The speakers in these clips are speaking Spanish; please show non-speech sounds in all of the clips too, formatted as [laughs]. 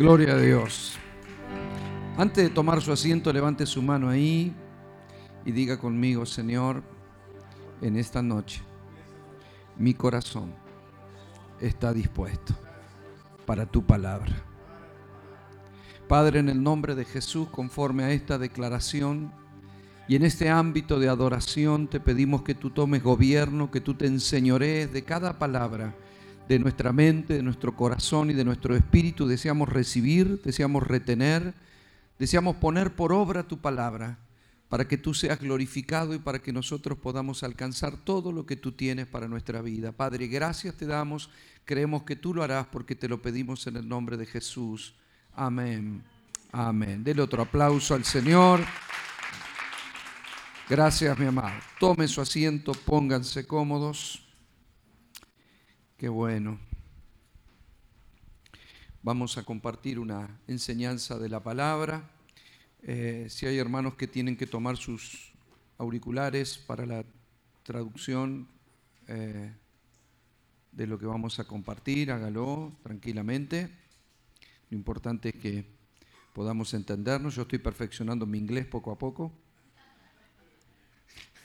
Gloria a Dios. Antes de tomar su asiento, levante su mano ahí y diga conmigo, Señor, en esta noche, mi corazón está dispuesto para tu palabra. Padre, en el nombre de Jesús, conforme a esta declaración y en este ámbito de adoración, te pedimos que tú tomes gobierno, que tú te enseñorees de cada palabra de nuestra mente, de nuestro corazón y de nuestro espíritu. Deseamos recibir, deseamos retener, deseamos poner por obra tu palabra para que tú seas glorificado y para que nosotros podamos alcanzar todo lo que tú tienes para nuestra vida. Padre, gracias te damos, creemos que tú lo harás porque te lo pedimos en el nombre de Jesús. Amén. Amén. Dele otro aplauso al Señor. Gracias, mi amado. Tomen su asiento, pónganse cómodos. Qué bueno. Vamos a compartir una enseñanza de la palabra. Eh, si hay hermanos que tienen que tomar sus auriculares para la traducción eh, de lo que vamos a compartir, hágalo tranquilamente. Lo importante es que podamos entendernos. Yo estoy perfeccionando mi inglés poco a poco.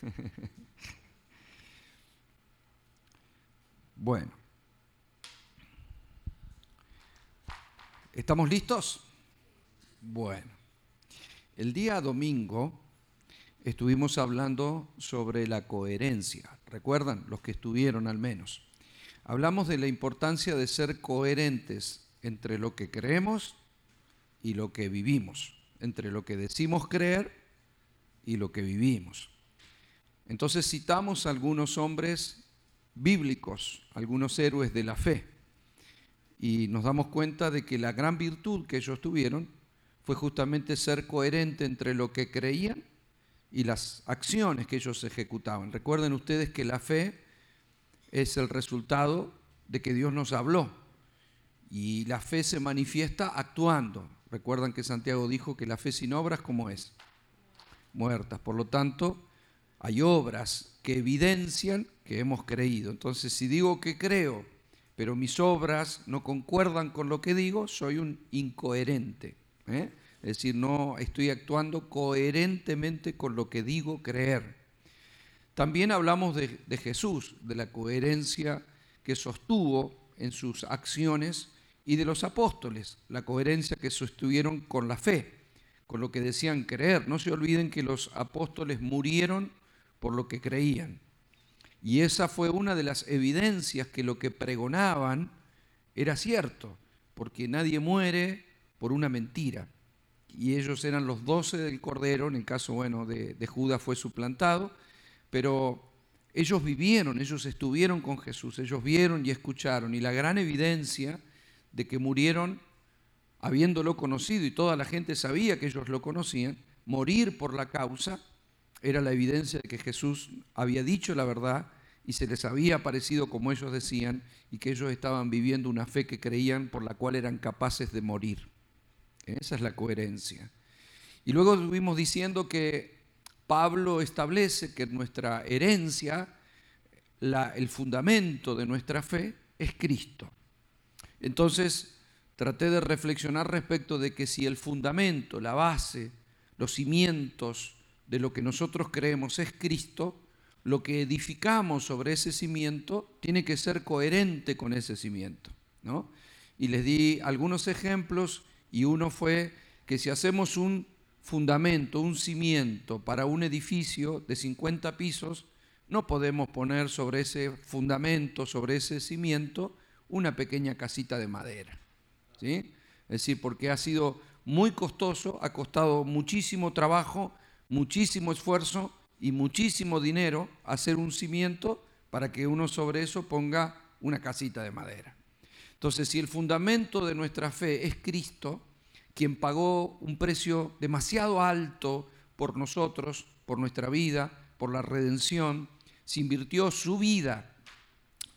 [laughs] bueno. ¿Estamos listos? Bueno, el día domingo estuvimos hablando sobre la coherencia. ¿Recuerdan? Los que estuvieron al menos. Hablamos de la importancia de ser coherentes entre lo que creemos y lo que vivimos, entre lo que decimos creer y lo que vivimos. Entonces citamos algunos hombres bíblicos, algunos héroes de la fe y nos damos cuenta de que la gran virtud que ellos tuvieron fue justamente ser coherente entre lo que creían y las acciones que ellos ejecutaban. Recuerden ustedes que la fe es el resultado de que Dios nos habló y la fe se manifiesta actuando. Recuerdan que Santiago dijo que la fe sin obras, ¿cómo es? Muertas. Por lo tanto, hay obras que evidencian que hemos creído. Entonces, si digo que creo, pero mis obras no concuerdan con lo que digo, soy un incoherente. ¿eh? Es decir, no estoy actuando coherentemente con lo que digo creer. También hablamos de, de Jesús, de la coherencia que sostuvo en sus acciones y de los apóstoles, la coherencia que sostuvieron con la fe, con lo que decían creer. No se olviden que los apóstoles murieron por lo que creían. Y esa fue una de las evidencias que lo que pregonaban era cierto, porque nadie muere por una mentira. Y ellos eran los doce del Cordero, en el caso bueno de, de Judas fue suplantado, pero ellos vivieron, ellos estuvieron con Jesús, ellos vieron y escucharon. Y la gran evidencia de que murieron habiéndolo conocido y toda la gente sabía que ellos lo conocían, morir por la causa era la evidencia de que Jesús había dicho la verdad y se les había parecido como ellos decían y que ellos estaban viviendo una fe que creían por la cual eran capaces de morir. Esa es la coherencia. Y luego estuvimos diciendo que Pablo establece que nuestra herencia, el fundamento de nuestra fe es Cristo. Entonces traté de reflexionar respecto de que si el fundamento, la base, los cimientos de lo que nosotros creemos es Cristo, lo que edificamos sobre ese cimiento tiene que ser coherente con ese cimiento. ¿no? Y les di algunos ejemplos y uno fue que si hacemos un fundamento, un cimiento para un edificio de 50 pisos, no podemos poner sobre ese fundamento, sobre ese cimiento, una pequeña casita de madera. ¿sí? Es decir, porque ha sido muy costoso, ha costado muchísimo trabajo, muchísimo esfuerzo y muchísimo dinero hacer un cimiento para que uno sobre eso ponga una casita de madera. Entonces, si el fundamento de nuestra fe es Cristo, quien pagó un precio demasiado alto por nosotros, por nuestra vida, por la redención, se invirtió su vida,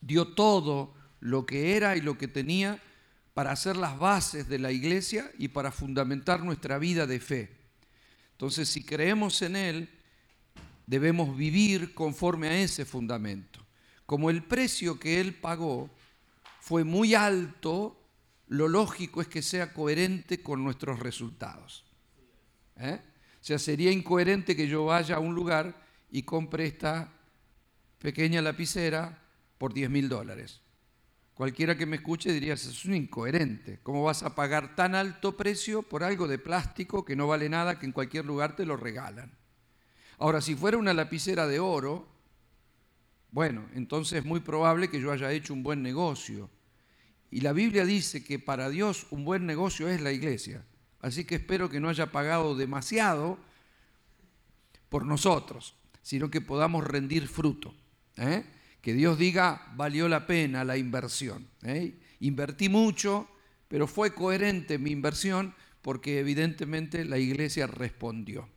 dio todo lo que era y lo que tenía para hacer las bases de la iglesia y para fundamentar nuestra vida de fe. Entonces, si creemos en Él, debemos vivir conforme a ese fundamento. Como el precio que Él pagó fue muy alto, lo lógico es que sea coherente con nuestros resultados. ¿Eh? O sea, sería incoherente que yo vaya a un lugar y compre esta pequeña lapicera por 10 mil dólares. Cualquiera que me escuche diría, es un incoherente. ¿Cómo vas a pagar tan alto precio por algo de plástico que no vale nada, que en cualquier lugar te lo regalan? Ahora, si fuera una lapicera de oro, bueno, entonces es muy probable que yo haya hecho un buen negocio. Y la Biblia dice que para Dios un buen negocio es la iglesia. Así que espero que no haya pagado demasiado por nosotros, sino que podamos rendir fruto. ¿eh? Que Dios diga, valió la pena la inversión. ¿eh? Invertí mucho, pero fue coherente mi inversión porque evidentemente la iglesia respondió.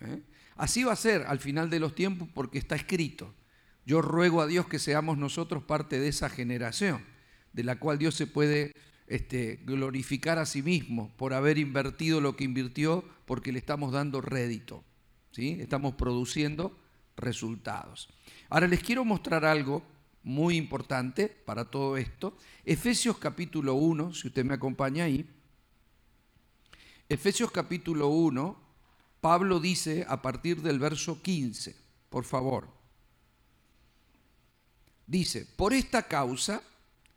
¿eh? Así va a ser al final de los tiempos porque está escrito. Yo ruego a Dios que seamos nosotros parte de esa generación, de la cual Dios se puede este, glorificar a sí mismo por haber invertido lo que invirtió, porque le estamos dando rédito, ¿sí? estamos produciendo resultados. Ahora les quiero mostrar algo muy importante para todo esto. Efesios capítulo 1, si usted me acompaña ahí. Efesios capítulo 1, Pablo dice a partir del verso 15, por favor. Dice, por esta causa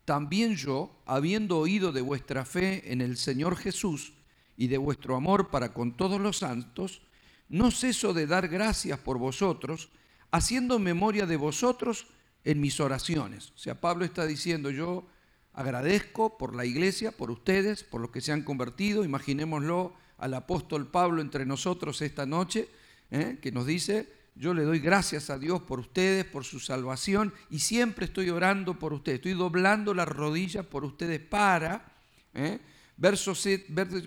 también yo, habiendo oído de vuestra fe en el Señor Jesús y de vuestro amor para con todos los santos, no ceso de dar gracias por vosotros, haciendo memoria de vosotros en mis oraciones. O sea, Pablo está diciendo, yo agradezco por la iglesia, por ustedes, por los que se han convertido. Imaginémoslo al apóstol Pablo entre nosotros esta noche, ¿eh? que nos dice, yo le doy gracias a Dios por ustedes, por su salvación y siempre estoy orando por ustedes. Estoy doblando las rodillas por ustedes para, ¿eh? verso,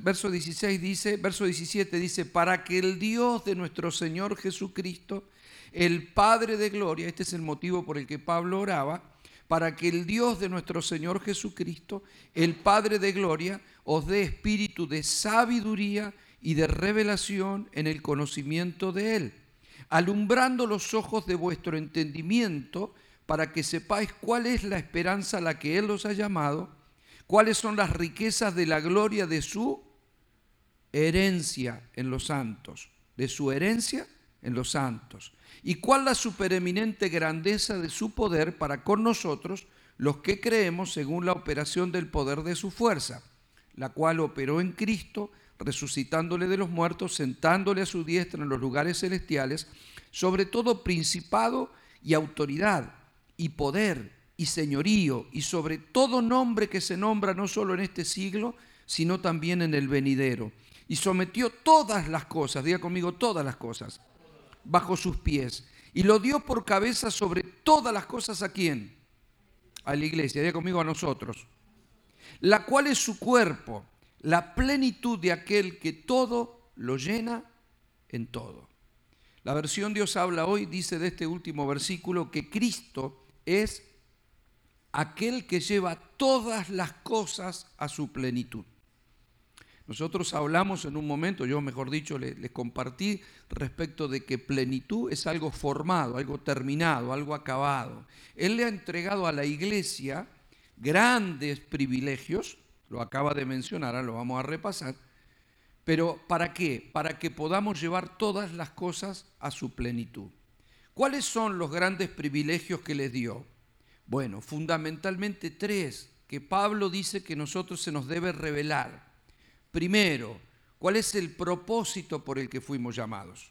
verso 16 dice, verso 17 dice, para que el Dios de nuestro Señor Jesucristo, el Padre de gloria, este es el motivo por el que Pablo oraba, para que el Dios de nuestro Señor Jesucristo, el Padre de gloria, os dé espíritu de sabiduría y de revelación en el conocimiento de Él alumbrando los ojos de vuestro entendimiento, para que sepáis cuál es la esperanza a la que Él os ha llamado, cuáles son las riquezas de la gloria de su herencia en los santos, de su herencia en los santos, y cuál la supereminente grandeza de su poder para con nosotros, los que creemos según la operación del poder de su fuerza, la cual operó en Cristo, resucitándole de los muertos, sentándole a su diestra en los lugares celestiales, sobre todo principado y autoridad y poder y señorío y sobre todo nombre que se nombra no solo en este siglo, sino también en el venidero. Y sometió todas las cosas, diga conmigo todas las cosas, bajo sus pies. Y lo dio por cabeza sobre todas las cosas a quién? A la iglesia, diga conmigo a nosotros. La cual es su cuerpo la plenitud de aquel que todo lo llena en todo. La versión Dios habla hoy dice de este último versículo que Cristo es aquel que lleva todas las cosas a su plenitud. Nosotros hablamos en un momento, yo mejor dicho, les, compartí respecto de que plenitud es algo formado, algo terminado, algo acabado. Él le ha entregado a la iglesia grandes privilegios lo acaba de mencionar, ahora lo vamos a repasar. Pero ¿para qué? Para que podamos llevar todas las cosas a su plenitud. ¿Cuáles son los grandes privilegios que les dio? Bueno, fundamentalmente tres que Pablo dice que nosotros se nos debe revelar. Primero, ¿cuál es el propósito por el que fuimos llamados?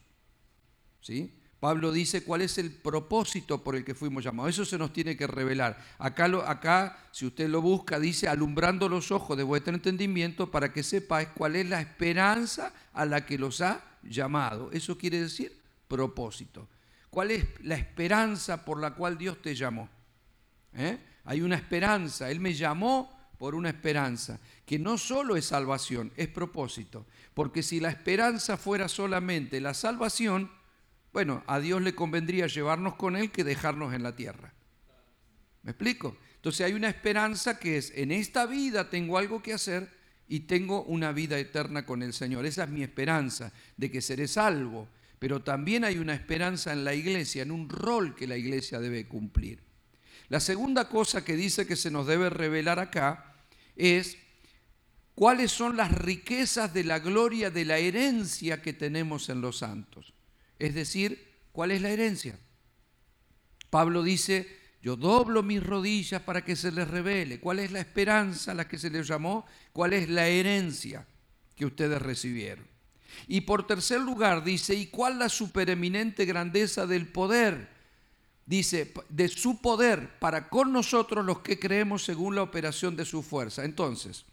¿Sí? Pablo dice cuál es el propósito por el que fuimos llamados. Eso se nos tiene que revelar. Acá, acá, si usted lo busca, dice, alumbrando los ojos de vuestro entendimiento para que sepáis cuál es la esperanza a la que los ha llamado. Eso quiere decir propósito. ¿Cuál es la esperanza por la cual Dios te llamó? ¿Eh? Hay una esperanza. Él me llamó por una esperanza, que no solo es salvación, es propósito. Porque si la esperanza fuera solamente la salvación, bueno, a Dios le convendría llevarnos con Él que dejarnos en la tierra. ¿Me explico? Entonces hay una esperanza que es, en esta vida tengo algo que hacer y tengo una vida eterna con el Señor. Esa es mi esperanza, de que seré salvo. Pero también hay una esperanza en la iglesia, en un rol que la iglesia debe cumplir. La segunda cosa que dice que se nos debe revelar acá es cuáles son las riquezas de la gloria de la herencia que tenemos en los santos. Es decir, ¿cuál es la herencia? Pablo dice, yo doblo mis rodillas para que se les revele. ¿Cuál es la esperanza a la que se les llamó? ¿Cuál es la herencia que ustedes recibieron? Y por tercer lugar dice, ¿y cuál la supereminente grandeza del poder? Dice, de su poder para con nosotros los que creemos según la operación de su fuerza. Entonces,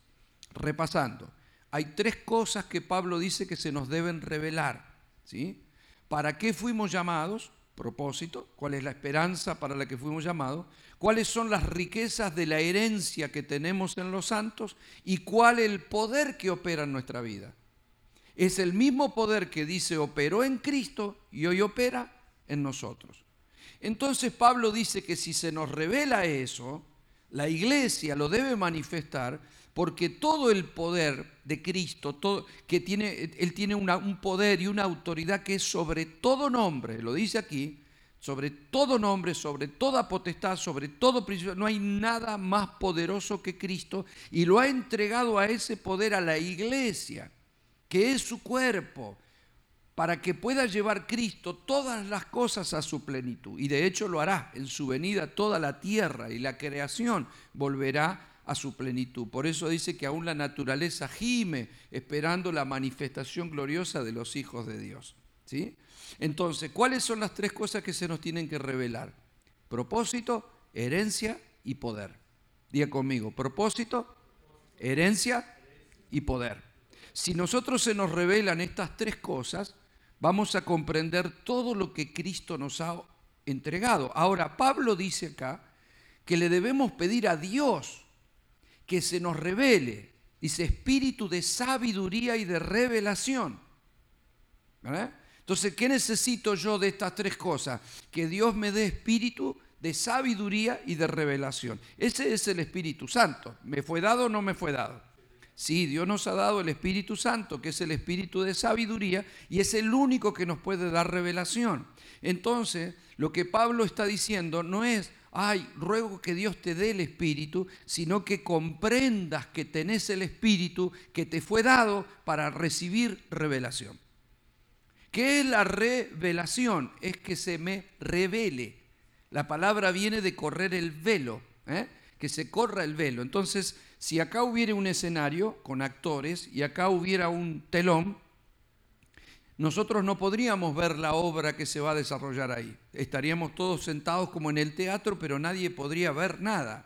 repasando, hay tres cosas que Pablo dice que se nos deben revelar. ¿sí? ¿Para qué fuimos llamados? Propósito. ¿Cuál es la esperanza para la que fuimos llamados? ¿Cuáles son las riquezas de la herencia que tenemos en los santos? ¿Y cuál el poder que opera en nuestra vida? Es el mismo poder que dice operó en Cristo y hoy opera en nosotros. Entonces Pablo dice que si se nos revela eso, la iglesia lo debe manifestar porque todo el poder de Cristo, todo, que tiene, Él tiene un poder y una autoridad que es sobre todo nombre, lo dice aquí, sobre todo nombre, sobre toda potestad, sobre todo principio, no hay nada más poderoso que Cristo y lo ha entregado a ese poder a la iglesia, que es su cuerpo, para que pueda llevar Cristo todas las cosas a su plenitud. Y de hecho lo hará en su venida toda la tierra y la creación volverá a su plenitud. Por eso dice que aún la naturaleza gime esperando la manifestación gloriosa de los hijos de Dios. ¿sí? Entonces, ¿cuáles son las tres cosas que se nos tienen que revelar? Propósito, herencia y poder. Diga conmigo, propósito, herencia y poder. Si nosotros se nos revelan estas tres cosas, vamos a comprender todo lo que Cristo nos ha entregado. Ahora, Pablo dice acá que le debemos pedir a Dios que se nos revele. Dice espíritu de sabiduría y de revelación. Entonces, ¿qué necesito yo de estas tres cosas? Que Dios me dé espíritu de sabiduría y de revelación. Ese es el Espíritu Santo. ¿Me fue dado o no me fue dado? Sí, Dios nos ha dado el Espíritu Santo, que es el Espíritu de sabiduría, y es el único que nos puede dar revelación. Entonces, lo que Pablo está diciendo no es, ay, ruego que Dios te dé el Espíritu, sino que comprendas que tenés el Espíritu que te fue dado para recibir revelación. ¿Qué es la revelación? Es que se me revele. La palabra viene de correr el velo, ¿eh? que se corra el velo. Entonces, si acá hubiera un escenario con actores y acá hubiera un telón, nosotros no podríamos ver la obra que se va a desarrollar ahí. Estaríamos todos sentados como en el teatro, pero nadie podría ver nada.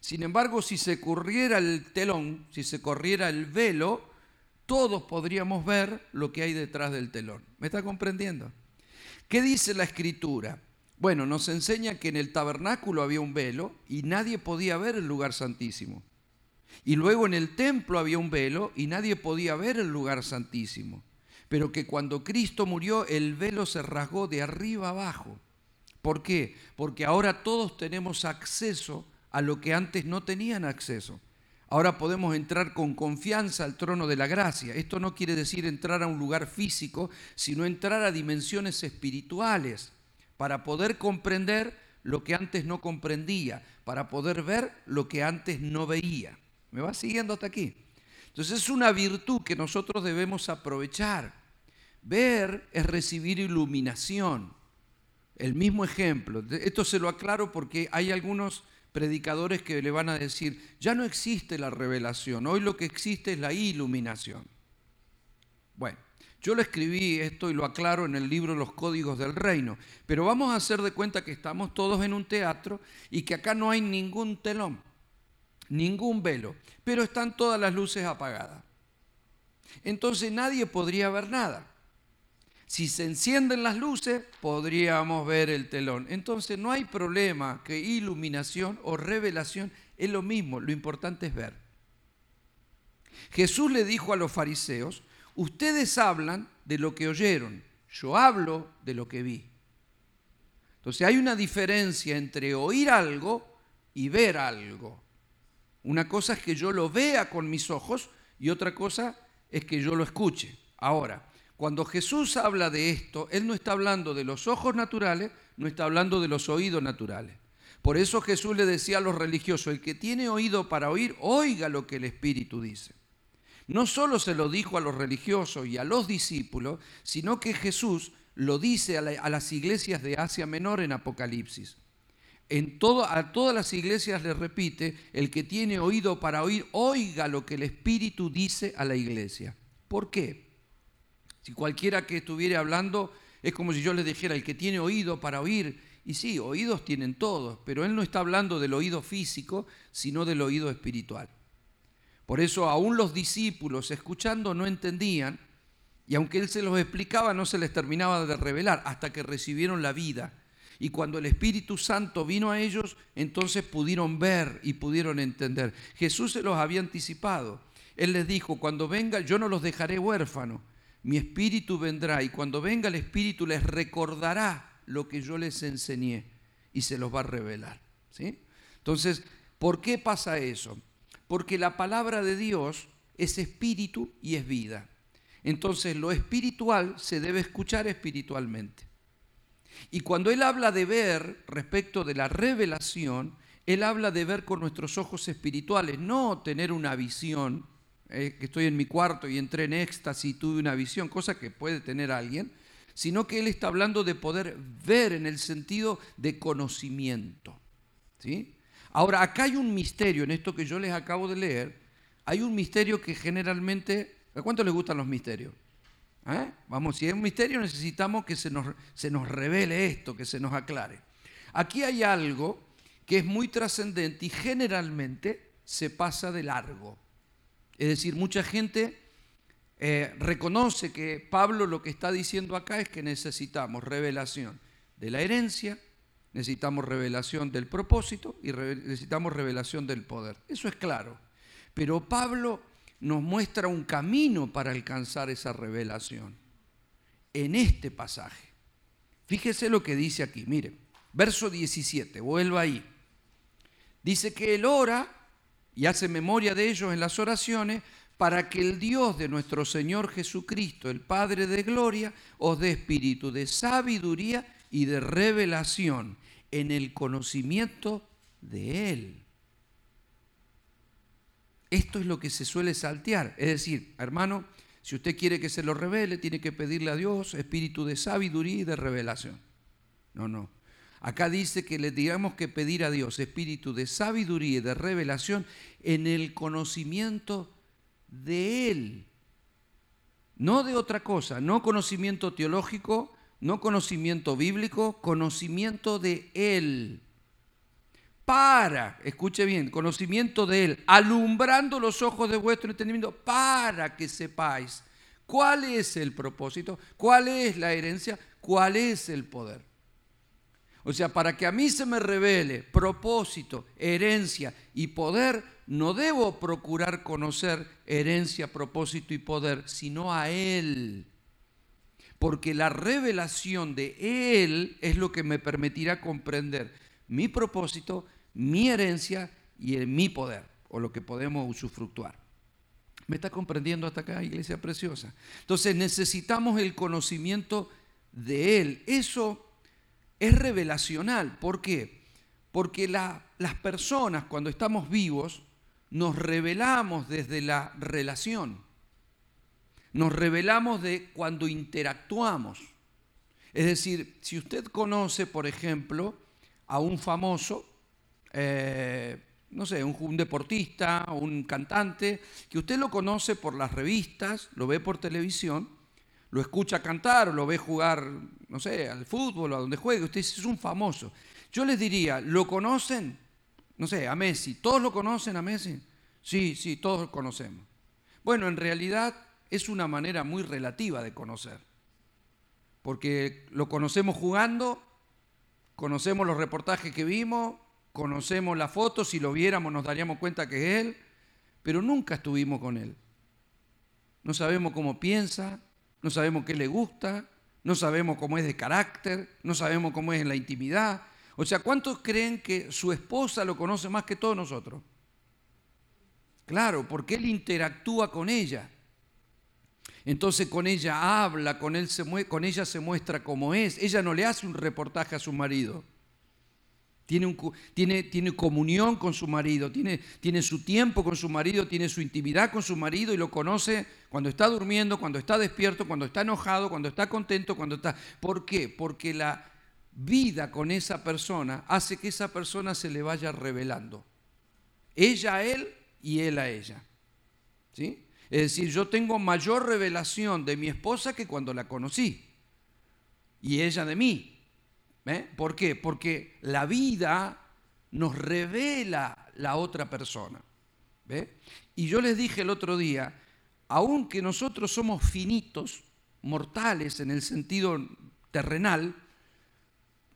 Sin embargo, si se corriera el telón, si se corriera el velo, todos podríamos ver lo que hay detrás del telón. ¿Me está comprendiendo? ¿Qué dice la escritura? Bueno, nos enseña que en el tabernáculo había un velo y nadie podía ver el lugar santísimo. Y luego en el templo había un velo y nadie podía ver el lugar santísimo pero que cuando Cristo murió el velo se rasgó de arriba abajo. ¿Por qué? Porque ahora todos tenemos acceso a lo que antes no tenían acceso. Ahora podemos entrar con confianza al trono de la gracia. Esto no quiere decir entrar a un lugar físico, sino entrar a dimensiones espirituales para poder comprender lo que antes no comprendía, para poder ver lo que antes no veía. ¿Me va siguiendo hasta aquí? Entonces es una virtud que nosotros debemos aprovechar. Ver es recibir iluminación. El mismo ejemplo. Esto se lo aclaro porque hay algunos predicadores que le van a decir, ya no existe la revelación, hoy lo que existe es la iluminación. Bueno, yo lo escribí esto y lo aclaro en el libro Los Códigos del Reino, pero vamos a hacer de cuenta que estamos todos en un teatro y que acá no hay ningún telón ningún velo, pero están todas las luces apagadas. Entonces nadie podría ver nada. Si se encienden las luces, podríamos ver el telón. Entonces no hay problema que iluminación o revelación es lo mismo, lo importante es ver. Jesús le dijo a los fariseos, ustedes hablan de lo que oyeron, yo hablo de lo que vi. Entonces hay una diferencia entre oír algo y ver algo. Una cosa es que yo lo vea con mis ojos y otra cosa es que yo lo escuche. Ahora, cuando Jesús habla de esto, Él no está hablando de los ojos naturales, no está hablando de los oídos naturales. Por eso Jesús le decía a los religiosos, el que tiene oído para oír, oiga lo que el Espíritu dice. no solo se lo dijo a los religiosos y a los discípulos, sino que Jesús lo dice a, las iglesias de Asia Menor en Apocalipsis. En todo, a todas las iglesias le repite, el que tiene oído para oír, oiga lo que el Espíritu dice a la iglesia. ¿Por qué? Si cualquiera que estuviera hablando es como si yo le dijera, el que tiene oído para oír, y sí, oídos tienen todos, pero él no está hablando del oído físico, sino del oído espiritual. Por eso aún los discípulos escuchando no entendían, y aunque él se los explicaba, no se les terminaba de revelar hasta que recibieron la vida. Y cuando el Espíritu Santo vino a ellos, entonces pudieron ver y pudieron entender. Jesús se los había anticipado. Él les dijo, cuando venga, yo no los dejaré huérfanos, mi Espíritu vendrá y cuando venga el Espíritu les recordará lo que yo les enseñé y se los va a revelar. ¿sí? Entonces, ¿por qué pasa eso? Porque la palabra de Dios es espíritu y es vida. Entonces, lo espiritual se debe escuchar espiritualmente. Y cuando Él habla de ver respecto de la revelación, Él habla de ver con nuestros ojos espirituales, no tener una visión, eh, que estoy en mi cuarto y entré en éxtasis y tuve una visión, cosa que puede tener alguien, sino que él está hablando de poder ver en el sentido de conocimiento. ¿sí? Ahora, acá hay un misterio en esto que yo les acabo de leer. Hay un misterio que generalmente... ¿A cuánto les gustan los misterios? ¿Eh? Vamos, si es un misterio necesitamos que se nos, se nos revele esto, que se nos aclare. Aquí hay algo que es muy trascendente y generalmente se pasa de largo. Es decir, mucha gente eh, reconoce que Pablo lo que está diciendo acá es que necesitamos revelación de la herencia, necesitamos revelación del propósito y necesitamos revelación del poder. Eso es claro. Pero Pablo nos muestra un camino para alcanzar esa revelación en este pasaje. Fíjese lo que dice aquí, mire, verso 17, vuelva ahí. Dice que él ora y hace memoria de ellos en las oraciones para que el Dios de nuestro Señor Jesucristo, el Padre de Gloria, os dé espíritu de sabiduría y de revelación en el conocimiento de Él. Esto es lo que se suele saltear. Es decir, hermano, si usted quiere que se lo revele, tiene que pedirle a Dios espíritu de sabiduría y de revelación. No, no. Acá dice que le digamos que pedir a Dios espíritu de sabiduría y de revelación en el conocimiento de Él, no de otra cosa, no conocimiento teológico, no conocimiento bíblico, conocimiento de Él. Para, escuche bien, conocimiento de Él, alumbrando los ojos de vuestro entendimiento, para que sepáis cuál es el propósito, cuál es la herencia, cuál es el poder. O sea, para que a mí se me revele propósito, herencia y poder, no debo procurar conocer herencia, propósito y poder, sino a Él. Porque la revelación de Él es lo que me permitirá comprender mi propósito, mi herencia y mi poder, o lo que podemos usufructuar. ¿Me está comprendiendo hasta acá, iglesia preciosa? Entonces necesitamos el conocimiento de Él. Eso es revelacional. ¿Por qué? Porque las personas cuando estamos vivos nos revelamos desde la relación. Nos revelamos de cuando interactuamos. Es decir, si usted conoce, por ejemplo, a un famoso, eh, no sé, un, deportista, un cantante, que usted lo conoce por las revistas, lo ve por televisión, lo escucha cantar lo ve jugar, no sé, al fútbol a donde juegue, usted es un famoso. Yo les diría, ¿lo conocen? No sé, a Messi. ¿Todos lo conocen a Messi? Sí, sí, todos lo conocemos. Bueno, en realidad es una manera muy relativa de conocer. Porque lo conocemos jugando, conocemos los reportajes que vimos, conocemos las fotos, si lo viéramos nos daríamos cuenta que es él, pero nunca estuvimos con él. No sabemos cómo piensa, no sabemos qué le gusta, no sabemos cómo es de carácter, no sabemos cómo es en la intimidad. O sea, ¿cuántos creen que su esposa lo conoce más que todos nosotros? Claro, porque él interactúa con ella. Entonces con ella habla, con ella se muestra como es. Ella no le hace un reportaje a su marido. Tiene, tiene, tiene, comunión con su marido, tiene, tiene su tiempo con su marido, tiene su intimidad con su marido y lo conoce cuando está durmiendo, cuando está despierto, cuando está enojado, cuando está contento, cuando está... ¿Por qué? Porque la vida con esa persona hace que esa persona se le vaya revelando. Ella a él y él a ella. ¿Sí? Es decir, yo tengo mayor revelación de mi esposa que cuando la conocí. Y ella de mí. ¿Por qué? Porque la vida nos revela la otra persona. Y yo les dije el otro día, aunque nosotros somos finitos, mortales en el sentido terrenal,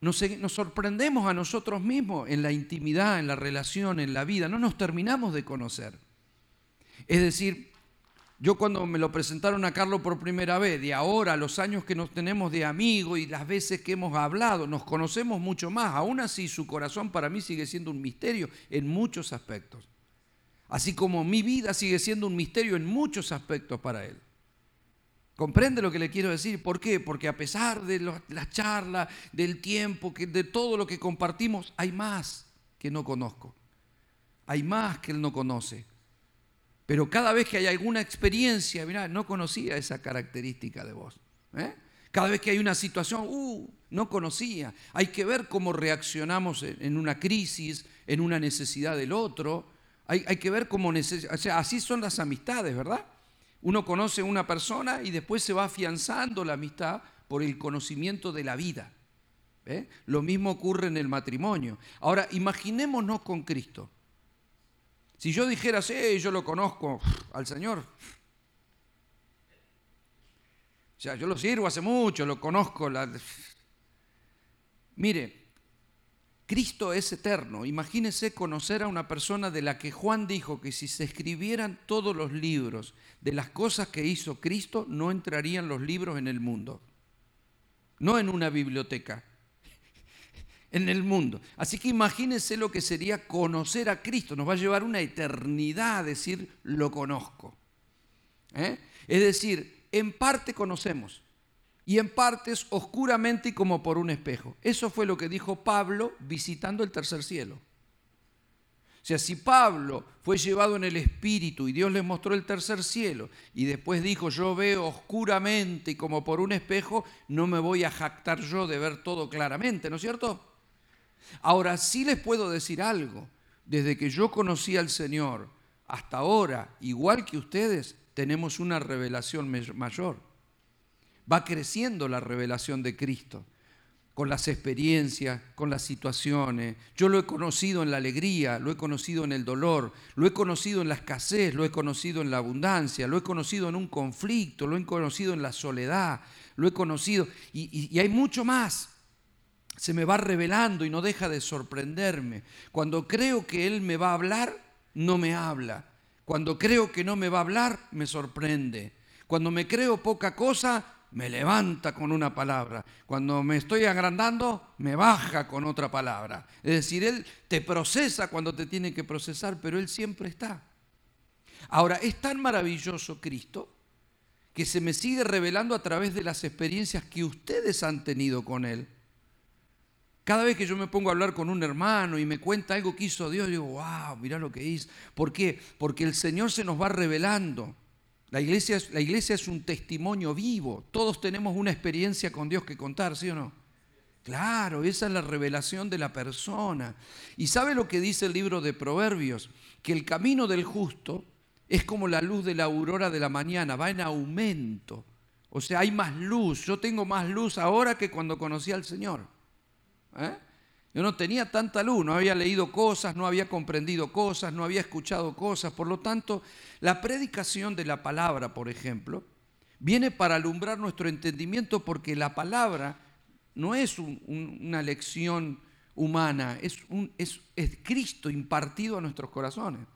nos, nos, sorprendemos a nosotros mismos en la intimidad, en la relación, en la vida, no nos terminamos de conocer. Es decir, yo cuando me lo presentaron a Carlos por primera vez, de ahora, los años que nos tenemos de amigo y las veces que hemos hablado, nos conocemos mucho más. Aún así, su corazón para mí sigue siendo un misterio en muchos aspectos. Así como mi vida sigue siendo un misterio en muchos aspectos para él. ¿Comprende lo que le quiero decir? ¿Por qué? Porque a pesar de la charla, del tiempo, de todo lo que compartimos, hay más que no conozco. Hay más que él no conoce. Pero cada vez que hay alguna experiencia, mira, no conocía esa característica de vos. ¿eh? Cada vez que hay una situación, uh, no conocía. Hay que ver cómo reaccionamos en una crisis, en una necesidad del otro. Hay, hay que ver cómo o sea, así son las amistades, ¿verdad? Uno conoce a una persona y después se va afianzando la amistad por el conocimiento de la vida. ¿eh? Lo mismo ocurre en el matrimonio. Ahora, imaginémonos con Cristo. Si yo dijera, sí, yo lo conozco al Señor. O sea, yo lo sirvo hace mucho, lo conozco. Mire, Cristo es eterno. Imagínese conocer a una persona de la que Juan dijo que si se escribieran todos los libros de las cosas que hizo Cristo, no entrarían los libros en el mundo. No en una biblioteca en el mundo. Así que imagínense lo que sería conocer a Cristo. Nos va a llevar una eternidad a decir lo conozco. ¿Eh? Es decir, en parte conocemos y en partes oscuramente y como por un espejo. Eso fue lo que dijo Pablo visitando el tercer cielo. O sea, si Pablo fue llevado en el Espíritu y Dios le mostró el tercer cielo y después dijo, yo veo oscuramente y como por un espejo, no me voy a jactar yo de ver todo claramente, ¿no es cierto? Ahora sí les puedo decir algo. Desde que yo conocí al Señor hasta ahora, igual que ustedes, tenemos una revelación mayor. Va creciendo la revelación de Cristo con las experiencias, con las situaciones. Yo lo he conocido en la alegría, lo he conocido en el dolor, lo he conocido en la escasez, lo he conocido en la abundancia, lo he conocido en un conflicto, lo he conocido en la soledad, lo he conocido y, y hay mucho más se me va revelando y no deja de sorprenderme. Cuando creo que Él me va a hablar, no me habla. Cuando creo que no me va a hablar, me sorprende. Cuando me creo poca cosa, me levanta con una palabra. Cuando me estoy agrandando, me baja con otra palabra. Es decir, Él te procesa cuando te tiene que procesar, pero Él siempre está. Ahora, es tan maravilloso Cristo que se me sigue revelando a través de las experiencias que ustedes han tenido con Él. Cada vez que yo me pongo a hablar con un hermano y me cuenta algo que hizo Dios, digo, wow, mirá lo que hizo. ¿Por qué? Porque el Señor se nos va revelando. La iglesia, la iglesia es un testimonio vivo. Todos tenemos una experiencia con Dios que contar, ¿sí o no? Claro, esa es la revelación de la persona. ¿Y sabe lo que dice el libro de Proverbios? Que el camino del justo es como la luz de la aurora de la mañana, va en aumento. O sea, hay más luz. Yo tengo más luz ahora que cuando conocí al Señor. ¿Eh? Yo no tenía tanta luz, no había leído cosas, no había comprendido cosas, no había escuchado cosas. Por lo tanto, la predicación de la palabra, por ejemplo, viene para alumbrar nuestro entendimiento porque la palabra no es una lección humana, es, un, es, es Cristo impartido a nuestros corazones.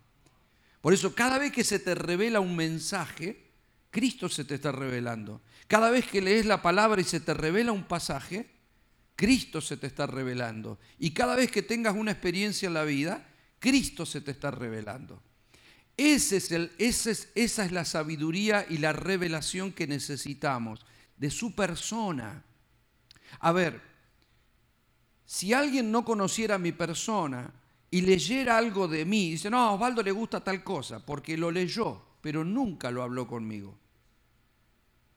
Por eso, cada vez que se te revela un mensaje, Cristo se te está revelando. Cada vez que lees la palabra y se te revela un pasaje, Cristo se te está revelando. Y cada vez que tengas una experiencia en la vida, Cristo se te está revelando. Ese es el, esa es la sabiduría y la revelación que necesitamos de su persona. A ver, si alguien no conociera mi persona y leyera algo de mí, dice, no, a Osvaldo le gusta tal cosa, porque lo leyó, pero nunca lo habló conmigo.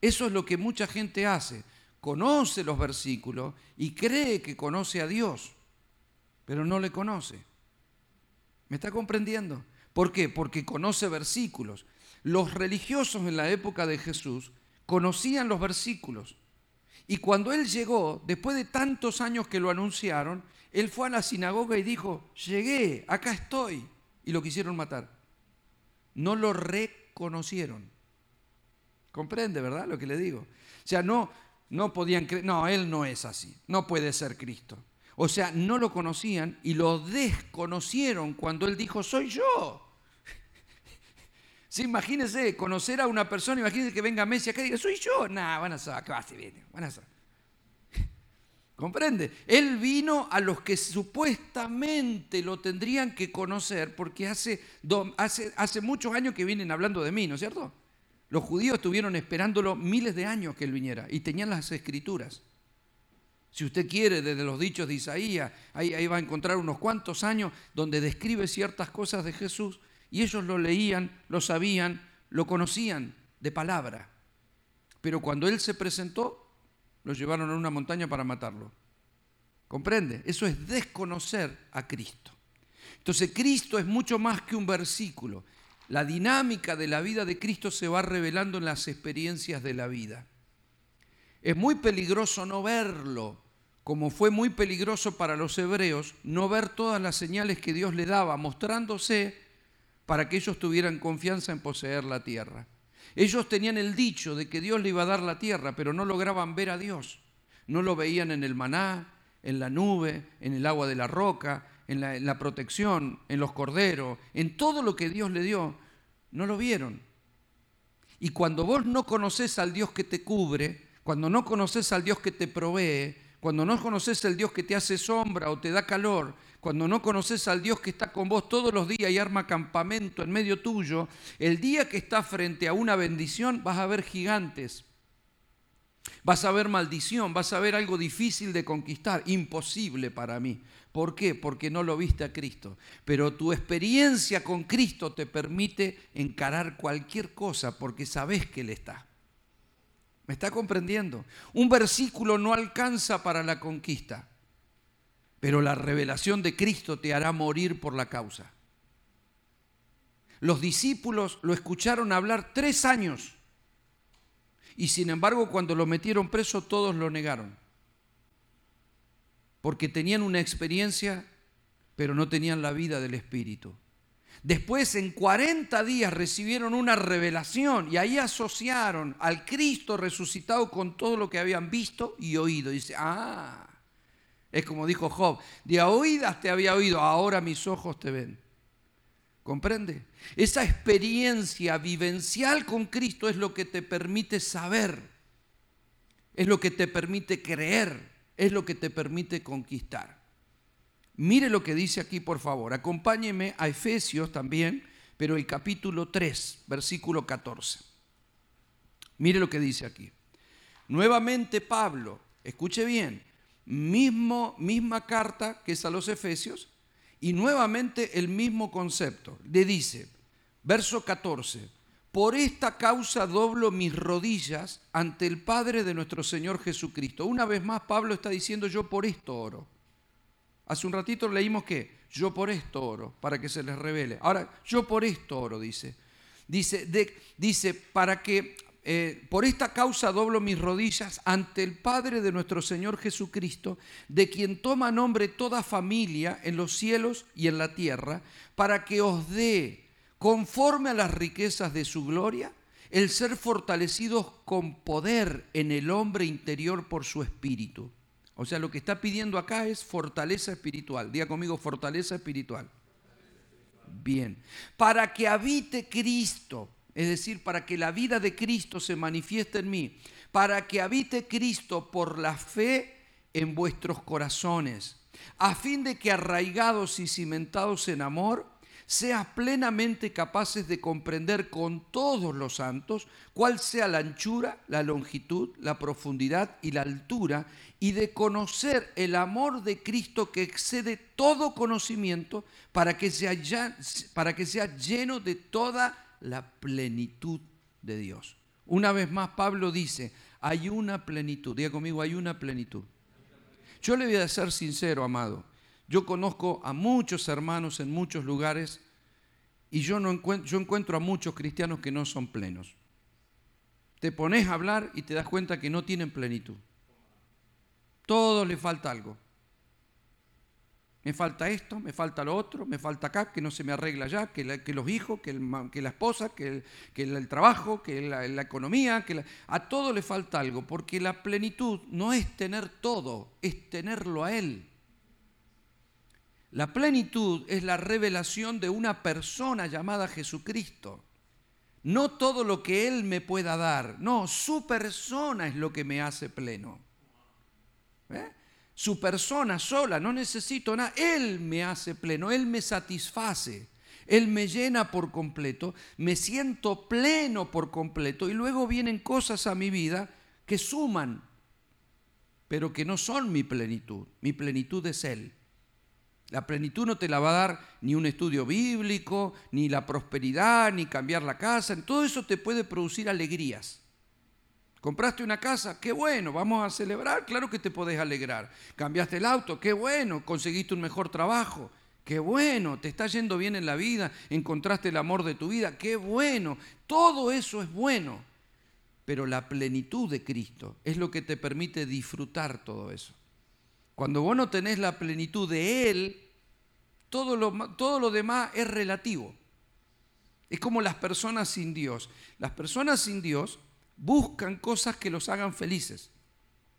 Eso es lo que mucha gente hace. Conoce los versículos y cree que conoce a Dios, pero no le conoce. ¿Me está comprendiendo? ¿Por qué? Porque conoce versículos. Los religiosos en la época de Jesús conocían los versículos. Y cuando él llegó, después de tantos años que lo anunciaron, él fue a la sinagoga y dijo, llegué, acá estoy. Y lo quisieron matar. No lo reconocieron. Comprende, ¿verdad? Lo que le digo. O sea, no, no podían creer, no, él no es así, no puede ser Cristo. O sea, no lo conocían y lo desconocieron cuando él dijo, soy yo. [laughs] Sí, imagínense, conocer a una persona, imagínense que venga Messi acá y diga, soy yo. Nah, van a saber, ¿qué va a viene? Van a saber. [laughs] ¿Comprende? Él vino a los que supuestamente lo tendrían que conocer porque hace, hace, hace muchos años que vienen hablando de mí, ¿no es cierto? Los judíos estuvieron esperándolo miles de años que él viniera y tenían las escrituras. Si usted quiere, desde los dichos de Isaías, ahí, va a encontrar unos cuantos años donde describe ciertas cosas de Jesús y ellos lo leían, lo sabían, lo conocían de palabra. Pero cuando él se presentó, lo llevaron a una montaña para matarlo. ¿Comprende? Eso es desconocer a Cristo. Entonces Cristo es mucho más que un versículo. La dinámica de la vida de Cristo se va revelando en las experiencias de la vida. Es muy peligroso no verlo, como fue muy peligroso para los hebreos no ver todas las señales que Dios le daba, mostrándose para que ellos tuvieran confianza en poseer la tierra. Ellos tenían el dicho de que Dios le iba a dar la tierra, pero no lograban ver a Dios. No lo veían en el maná, en la nube, en el agua de la roca, en la, protección, en los corderos, en todo lo que Dios le dio, no lo vieron. Y cuando vos no conoces al Dios que te cubre, cuando no conoces al Dios que te provee, cuando no conoces al Dios que te hace sombra o te da calor, cuando no conoces al Dios que está con vos todos los días y arma campamento en medio tuyo, el día que estás frente a una bendición vas a ver gigantes, vas a ver maldición, vas a ver algo difícil de conquistar, imposible para mí. ¿Por qué? Porque no lo viste a Cristo. Pero tu experiencia con Cristo te permite encarar cualquier cosa porque sabes que Él está. ¿Me está comprendiendo? Un versículo no alcanza para la conquista, pero la revelación de Cristo te hará morir por la causa. Los discípulos lo escucharon hablar tres años y sin embargo cuando lo metieron preso todos lo negaron porque tenían una experiencia, pero no tenían la vida del Espíritu. Después, en 40 días, recibieron una revelación y ahí asociaron al Cristo resucitado con todo lo que habían visto y oído. dice, ah, es como dijo Job, de oídas te había oído, ahora mis ojos te ven. ¿Comprende? Esa experiencia vivencial con Cristo es lo que te permite saber, es lo que te permite creer, es lo que te permite conquistar. Mire lo que dice aquí, por favor. Acompáñeme a Efesios también, pero el capítulo 3, versículo 14. Mire lo que dice aquí. Nuevamente Pablo, escuche bien, mismo, misma carta que es a los Efesios, y nuevamente el mismo concepto. Le dice, verso 14, por esta causa doblo mis rodillas ante el Padre de nuestro Señor Jesucristo. Una vez más Pablo está diciendo yo por esto oro. Hace un ratito leímos que yo por esto oro, para que se les revele. Ahora, yo por esto oro, dice. Dice, dice para que eh, por esta causa doblo mis rodillas ante el Padre de nuestro Señor Jesucristo, de quien toma nombre toda familia en los cielos y en la tierra, para que os dé conforme a las riquezas de su gloria, el ser fortalecidos con poder en el hombre interior por su espíritu. O sea, lo que está pidiendo acá es fortaleza espiritual. Diga conmigo, fortaleza espiritual. Bien. Para que habite Cristo, es decir, para que la vida de Cristo se manifieste en mí, para que habite Cristo por la fe en vuestros corazones, a fin de que arraigados y cimentados en amor, seas plenamente capaces de comprender con todos los santos cuál sea la anchura, la longitud, la profundidad y la altura, y de conocer el amor de Cristo que excede todo conocimiento para que sea, para que sea lleno de toda la plenitud de Dios. Una vez más, Pablo dice, hay una plenitud. Diga conmigo, hay una plenitud. Yo le voy a ser sincero, amado. Yo conozco a muchos hermanos en muchos lugares y yo, no encuentro, yo encuentro a muchos cristianos que no son plenos. Te pones a hablar y te das cuenta que no tienen plenitud. Todo le falta algo. Me falta esto, me falta lo otro, me falta acá, que no se me arregla ya, que, los hijos, que, la esposa, que el, trabajo, que la, economía, que a todo le falta algo, porque la plenitud no es tener todo, es tenerlo a Él. La plenitud es la revelación de una persona llamada Jesucristo. No todo lo que Él me pueda dar, no, su persona es lo que me hace pleno. ¿Eh? Su persona sola, no necesito nada, Él me hace pleno, Él me satisface, Él me llena por completo, me siento pleno por completo y luego vienen cosas a mi vida que suman, pero que no son mi plenitud, mi plenitud es Él. La plenitud no te la va a dar ni un estudio bíblico, ni la prosperidad, ni cambiar la casa. Todo eso te puede producir alegrías. Compraste una casa, qué bueno, vamos a celebrar, claro que te podés alegrar. Cambiaste el auto, qué bueno, conseguiste un mejor trabajo, qué bueno, te está yendo bien en la vida, encontraste el amor de tu vida, qué bueno. Todo eso es bueno, pero la plenitud de Cristo es lo que te permite disfrutar todo eso. Cuando vos no tenés la plenitud de Él, todo lo, todo lo demás es relativo. Es como las personas sin Dios. Las personas sin Dios buscan cosas que los hagan felices.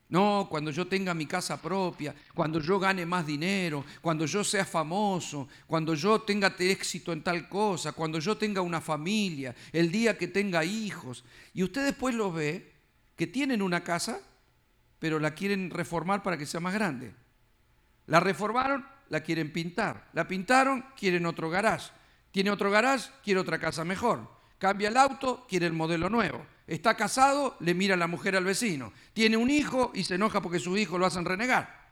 No, cuando yo tenga mi casa propia, cuando yo gane más dinero, cuando yo sea famoso, cuando yo tenga éxito en tal cosa, cuando yo tenga una familia, el día que tenga hijos. Y usted después lo ve que tienen una casa pero la quieren reformar para que sea más grande. La reformaron, la quieren pintar. La pintaron, quieren otro garage. Tiene otro garage, quiere otra casa mejor. Cambia el auto, quiere el modelo nuevo. Está casado, le mira a la mujer al vecino. Tiene un hijo y se enoja porque sus hijos lo hacen renegar.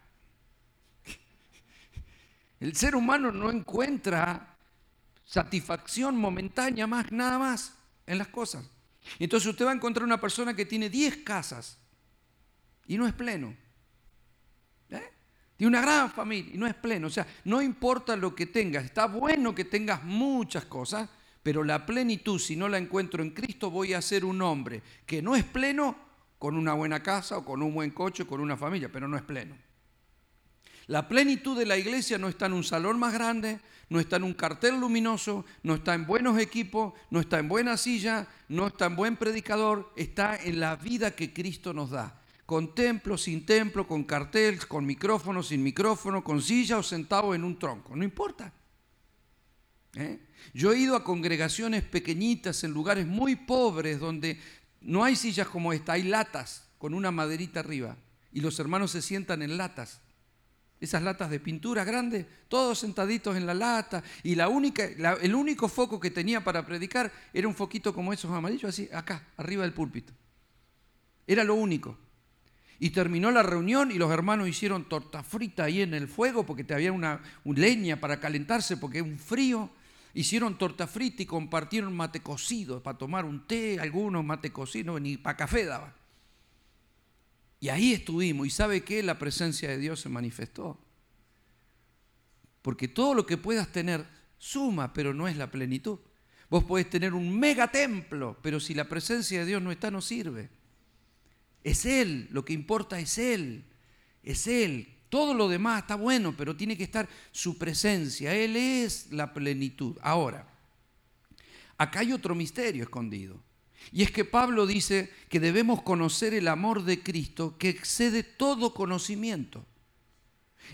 El ser humano no encuentra satisfacción momentánea más, nada más en las cosas. Entonces usted va a encontrar una persona que tiene 10 casas y no es pleno. ¿Eh? Tiene una gran familia y no es pleno. O sea, no importa lo que tengas, está bueno que tengas muchas cosas, pero la plenitud, si no la encuentro en Cristo, voy a ser un hombre que no es pleno con una buena casa o con un buen coche o con una familia, pero no es pleno. La plenitud de la iglesia no está en un salón más grande, no está en un cartel luminoso, no está en buenos equipos, no está en buena silla, no está en buen predicador, está en la vida que Cristo nos da con templo, sin templo, con cartel, con micrófono, sin micrófono, con silla o sentado en un tronco, no importa. ¿Eh? Yo he ido a congregaciones pequeñitas en lugares muy pobres donde no hay sillas como esta, hay latas con una maderita arriba y los hermanos se sientan en latas. Esas latas de pintura grandes, todos sentaditos en la lata y el único foco que tenía para predicar era un foquito como esos amarillos así acá, arriba del púlpito. Era lo único. Y terminó la reunión y los hermanos hicieron torta frita ahí en el fuego porque te había una, leña para calentarse porque es un frío. Hicieron torta frita y compartieron mate cocido para tomar un té, algunos mate cocido, ni para café daba. Y ahí estuvimos. ¿Y sabe qué? La presencia de Dios se manifestó. Porque todo lo que puedas tener suma, pero no es la plenitud. Vos podés tener un mega templo, pero si la presencia de Dios no está, no sirve. Es Él, lo que importa es Él, es Él. Todo lo demás está bueno, pero tiene que estar su presencia. Él es la plenitud. Ahora, acá hay otro misterio escondido. Y es que Pablo dice que debemos conocer el amor de Cristo que excede todo conocimiento.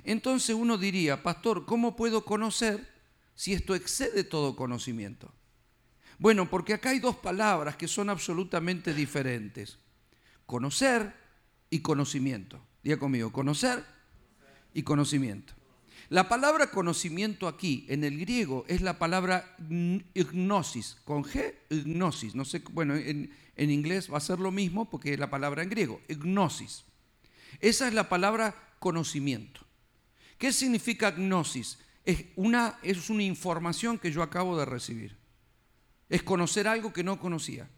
Entonces uno diría, pastor, ¿cómo puedo conocer si esto excede todo conocimiento? Bueno, porque acá hay dos palabras que son absolutamente diferentes. Conocer y conocimiento. Diga conmigo, conocer y conocimiento. La palabra conocimiento aquí, en el griego, es la palabra gnosis, con G, gnosis. No sé, bueno, en, inglés va a ser lo mismo porque es la palabra en griego, gnosis. Esa es la palabra conocimiento. ¿Qué significa gnosis? Es una, es una información que yo acabo de recibir. Es conocer algo que no conocía.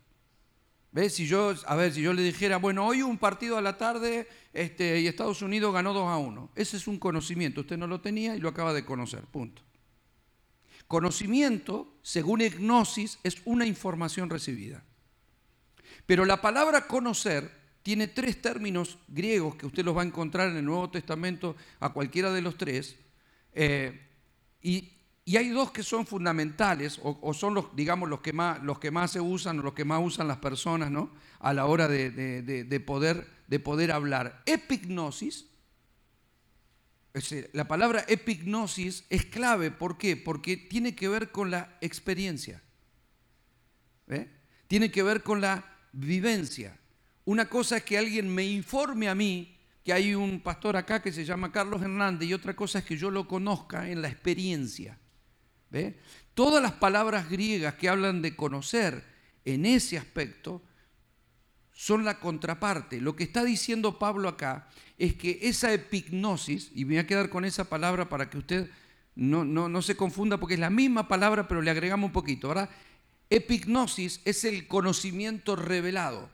Si yo, a ver, si yo le dijera, bueno, hoy un partido a la tarde este, y Estados Unidos ganó 2 a 1. Ese es un conocimiento. Usted no lo tenía y lo acaba de conocer. Punto. Conocimiento, según Gnosis, es una información recibida. Pero la palabra conocer tiene tres términos griegos que usted los va a encontrar en el Nuevo Testamento a cualquiera de los tres. Eh, y, hay dos que son fundamentales, o, son los, digamos, los que, más, los que más se usan, o los que más usan las personas, ¿no? A la hora de, poder, de poder hablar. Epignosis, la palabra epignosis es clave, ¿por qué? Porque tiene que ver con la experiencia. Tiene que ver con la vivencia. Una cosa es que alguien me informe a mí que hay un pastor acá que se llama Carlos Hernández y otra cosa es que yo lo conozca en la experiencia. ¿Ve? Todas las palabras griegas que hablan de conocer en ese aspecto son la contraparte. Lo que está diciendo Pablo acá es que esa epignosis, y me voy a quedar con esa palabra para que usted no, no, no se confunda, porque es la misma palabra, pero le agregamos un poquito, ¿verdad? Epignosis es el conocimiento revelado.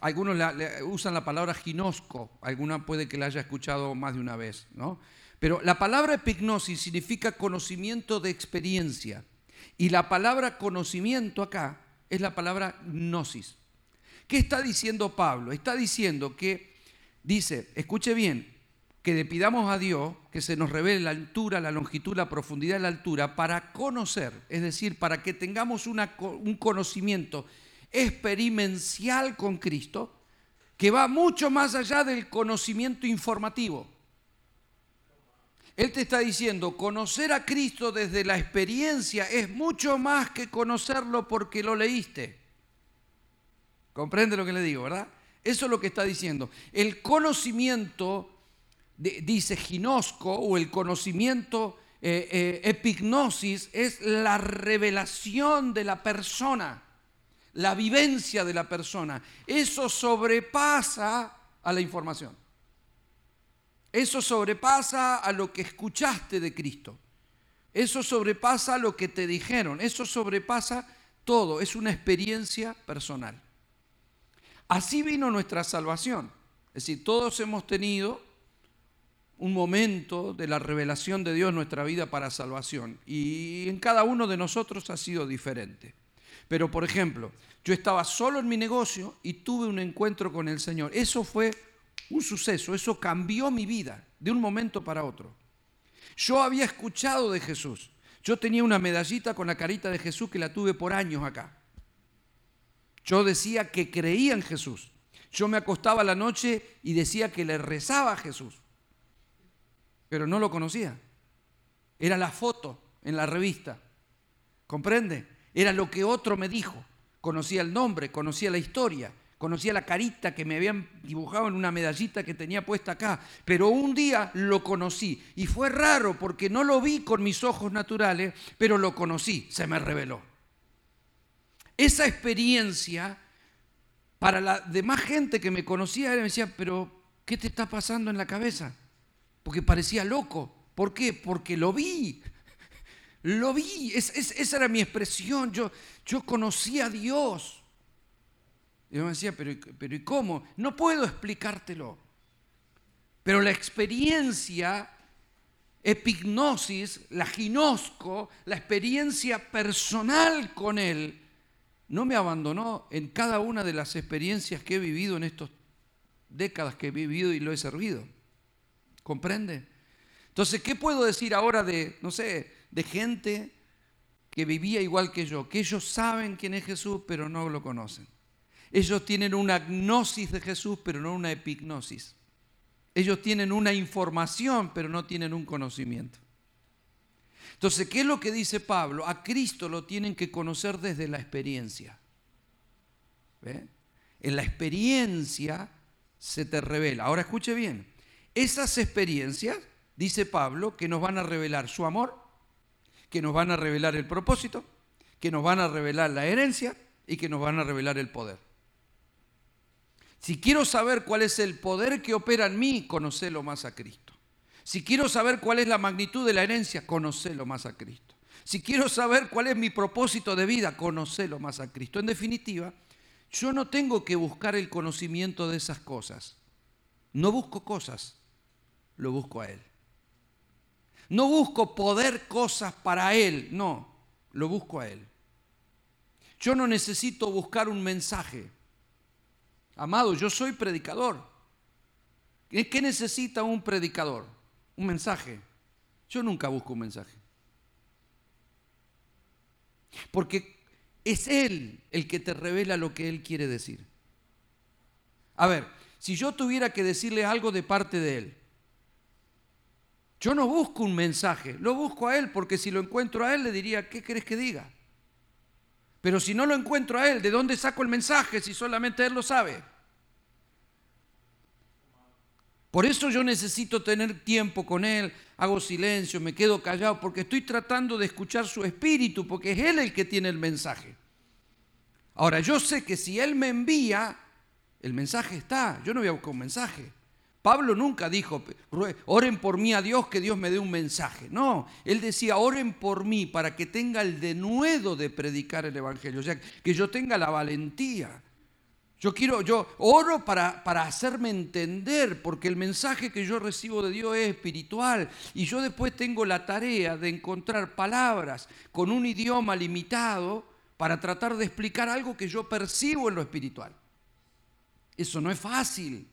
Algunos usan la palabra ginosco, alguna puede que la haya escuchado más de una vez, ¿no? Pero la palabra epignosis significa conocimiento de experiencia. Y la palabra conocimiento acá es la palabra gnosis. ¿Qué está diciendo Pablo? Está diciendo que, dice, escuche bien, que le pidamos a Dios que se nos revele la altura, la longitud, la profundidad la altura para conocer, es decir, para que tengamos un conocimiento experiencial con Cristo que va mucho más allá del conocimiento informativo. Él te está diciendo, conocer a Cristo desde la experiencia es mucho más que conocerlo porque lo leíste. ¿Comprende lo que le digo, verdad? Eso es lo que está diciendo. El conocimiento dice ginosco o el conocimiento eh, eh, epignosis es la revelación de la persona, la vivencia de la persona. Eso sobrepasa a la información. Eso sobrepasa a lo que escuchaste de Cristo. Eso sobrepasa lo que te dijeron. Eso sobrepasa todo. Es una experiencia personal. Así vino nuestra salvación. Es decir, todos hemos tenido un momento de la revelación de Dios en nuestra vida para salvación. Y en cada uno de nosotros ha sido diferente. Pero, por ejemplo, yo estaba solo en mi negocio y tuve un encuentro con el Señor. Eso fue un suceso, eso cambió mi vida de un momento para otro. Yo había escuchado de Jesús. Yo tenía una medallita con la carita de Jesús que la tuve por años acá. Yo decía que creía en Jesús. Yo me acostaba la noche y decía que le rezaba a Jesús pero no lo conocía. Era la foto en la revista. ¿Comprende? Era lo que otro me dijo. Conocía el nombre, conocía la historia, conocía la carita que me habían dibujado en una medallita que tenía puesta acá. Pero un día lo conocí y fue raro porque no lo vi con mis ojos naturales, pero lo conocí, se me reveló. Esa experiencia, para la demás gente que me conocía, me decía, pero ¿qué te está pasando en la cabeza? porque parecía loco. ¿Por qué? Porque lo vi. Lo vi. esa era mi expresión. Yo, yo conocí a Dios. Y yo me decía, pero, pero ¿y cómo? No puedo explicártelo. Pero la experiencia epignosis, la ginosco, la experiencia personal con Él, no me abandonó en cada una de las experiencias que he vivido en estas décadas que he vivido y lo he servido. ¿Comprende? Entonces, ¿qué puedo decir ahora de, no sé, de gente que vivía igual que yo? Que ellos saben quién es Jesús, pero no lo conocen. Ellos tienen una gnosis de Jesús, pero no una epignosis. Ellos tienen una información, pero no tienen un conocimiento. Entonces, ¿qué es lo que dice Pablo? A Cristo lo tienen que conocer desde la experiencia. En la experiencia se te revela. Ahora escuche bien, esas experiencias dice Pablo, que nos van a revelar su amor, que nos van a revelar el propósito, que nos van a revelar la herencia y que nos van a revelar el poder. Si quiero saber cuál es el poder que opera en mí, conocelo más a Cristo. Si quiero saber cuál es la magnitud de la herencia, conocelo más a Cristo. Si quiero saber cuál es mi propósito de vida, conocelo más a Cristo. En definitiva, yo no tengo que buscar el conocimiento de esas cosas. No busco cosas, lo busco a Él. No busco poder cosas para Él, no, lo busco a Él. Yo no necesito buscar un mensaje. Amado, yo soy predicador. ¿Qué necesita un predicador? Un mensaje. Yo nunca busco un mensaje. Porque es Él el que te revela lo que Él quiere decir. A ver, si yo tuviera que decirle algo de parte de Él, yo no busco un mensaje, lo busco a Él porque si lo encuentro a Él le diría, ¿qué crees que diga? Pero si no lo encuentro a Él, ¿de dónde saco el mensaje si solamente Él lo sabe? Por eso yo necesito tener tiempo con Él, hago silencio, me quedo callado, porque estoy tratando de escuchar su espíritu, porque es Él el que tiene el mensaje. Ahora, yo sé que si Él me envía, el mensaje está, yo no voy a buscar un mensaje. Pablo nunca dijo, oren por mí a Dios, que Dios me dé un mensaje. No, él decía, oren por mí para que tenga el denuedo de predicar el Evangelio, o sea, que yo tenga la valentía yo quiero, yo oro para, para hacerme entender, porque el mensaje que yo recibo de Dios es espiritual y yo después tengo la tarea de encontrar palabras con un idioma limitado para tratar de explicar algo que yo percibo en lo espiritual. Eso no es fácil.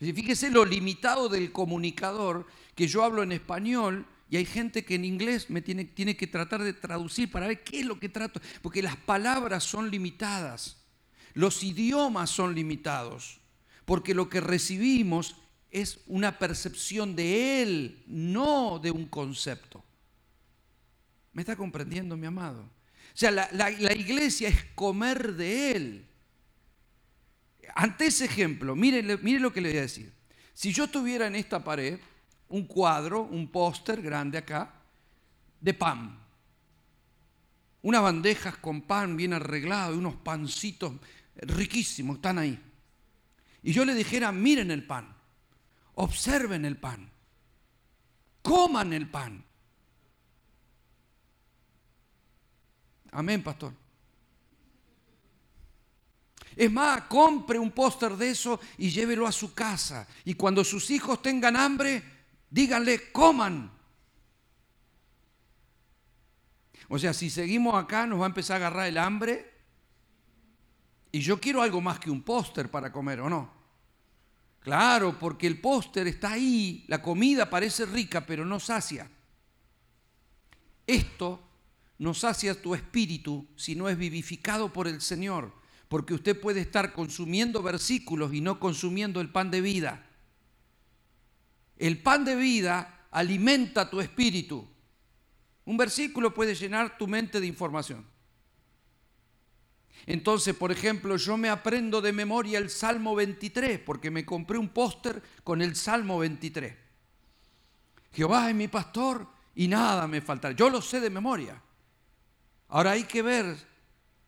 Fíjese lo limitado del comunicador, que yo hablo en español y hay gente que en inglés me tiene, tiene que tratar de traducir para ver qué es lo que trato, porque las palabras son limitadas. Los idiomas son limitados, porque lo que recibimos es una percepción de Él, no de un concepto. ¿Me está comprendiendo, mi amado? O sea, la, iglesia es comer de Él. Ante ese ejemplo, mire, lo que le voy a decir. Si yo tuviera en esta pared un cuadro, un póster grande acá, de pan, unas bandejas con pan bien arreglado, unos pancitos riquísimos, están ahí. Y yo le dijera, miren el pan, observen el pan, coman el pan. Amén, pastor. Es más, compre un póster de eso y llévelo a su casa. Y cuando sus hijos tengan hambre, díganle, coman. O sea, si seguimos acá, nos va a empezar a agarrar el hambre y yo quiero algo más que un póster para comer, ¿o no? Claro, porque el póster está ahí, la comida parece rica, pero no sacia. Esto no sacia tu espíritu si no es vivificado por el Señor, porque usted puede estar consumiendo versículos y no consumiendo el pan de vida. El pan de vida alimenta tu espíritu. Un versículo puede llenar tu mente de información. Entonces, por ejemplo, yo me aprendo de memoria el Salmo 23 porque me compré un póster con el Salmo 23. Jehová es mi pastor y nada me faltará. Yo lo sé de memoria. Ahora hay que ver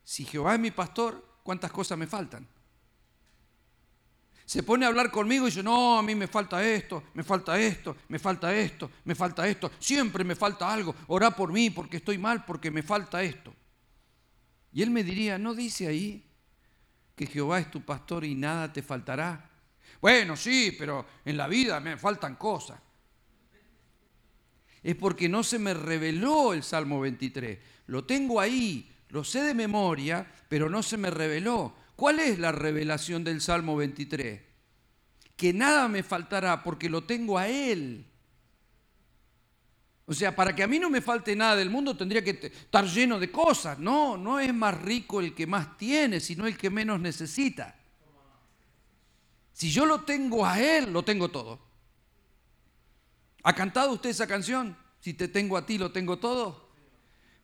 si Jehová es mi pastor, cuántas cosas me faltan. Se pone a hablar conmigo y dice, no, a mí me falta esto, me falta esto, me falta esto, me falta esto. Siempre me falta algo. Orá por mí porque estoy mal, porque me falta esto. Y él me diría, ¿no dice ahí que Jehová es tu pastor y nada te faltará? Bueno, sí, pero en la vida me faltan cosas. Es porque no se me reveló el Salmo 23. Lo tengo ahí, lo sé de memoria, pero no se me reveló. ¿Cuál es la revelación del Salmo 23? Que nada me faltará porque lo tengo a Él. O sea, para que a mí no me falte nada del mundo tendría que estar lleno de cosas. No, no es más rico el que más tiene, sino el que menos necesita. Si yo lo tengo a Él, lo tengo todo. ¿Ha cantado usted esa canción? Si te tengo a ti, lo tengo todo.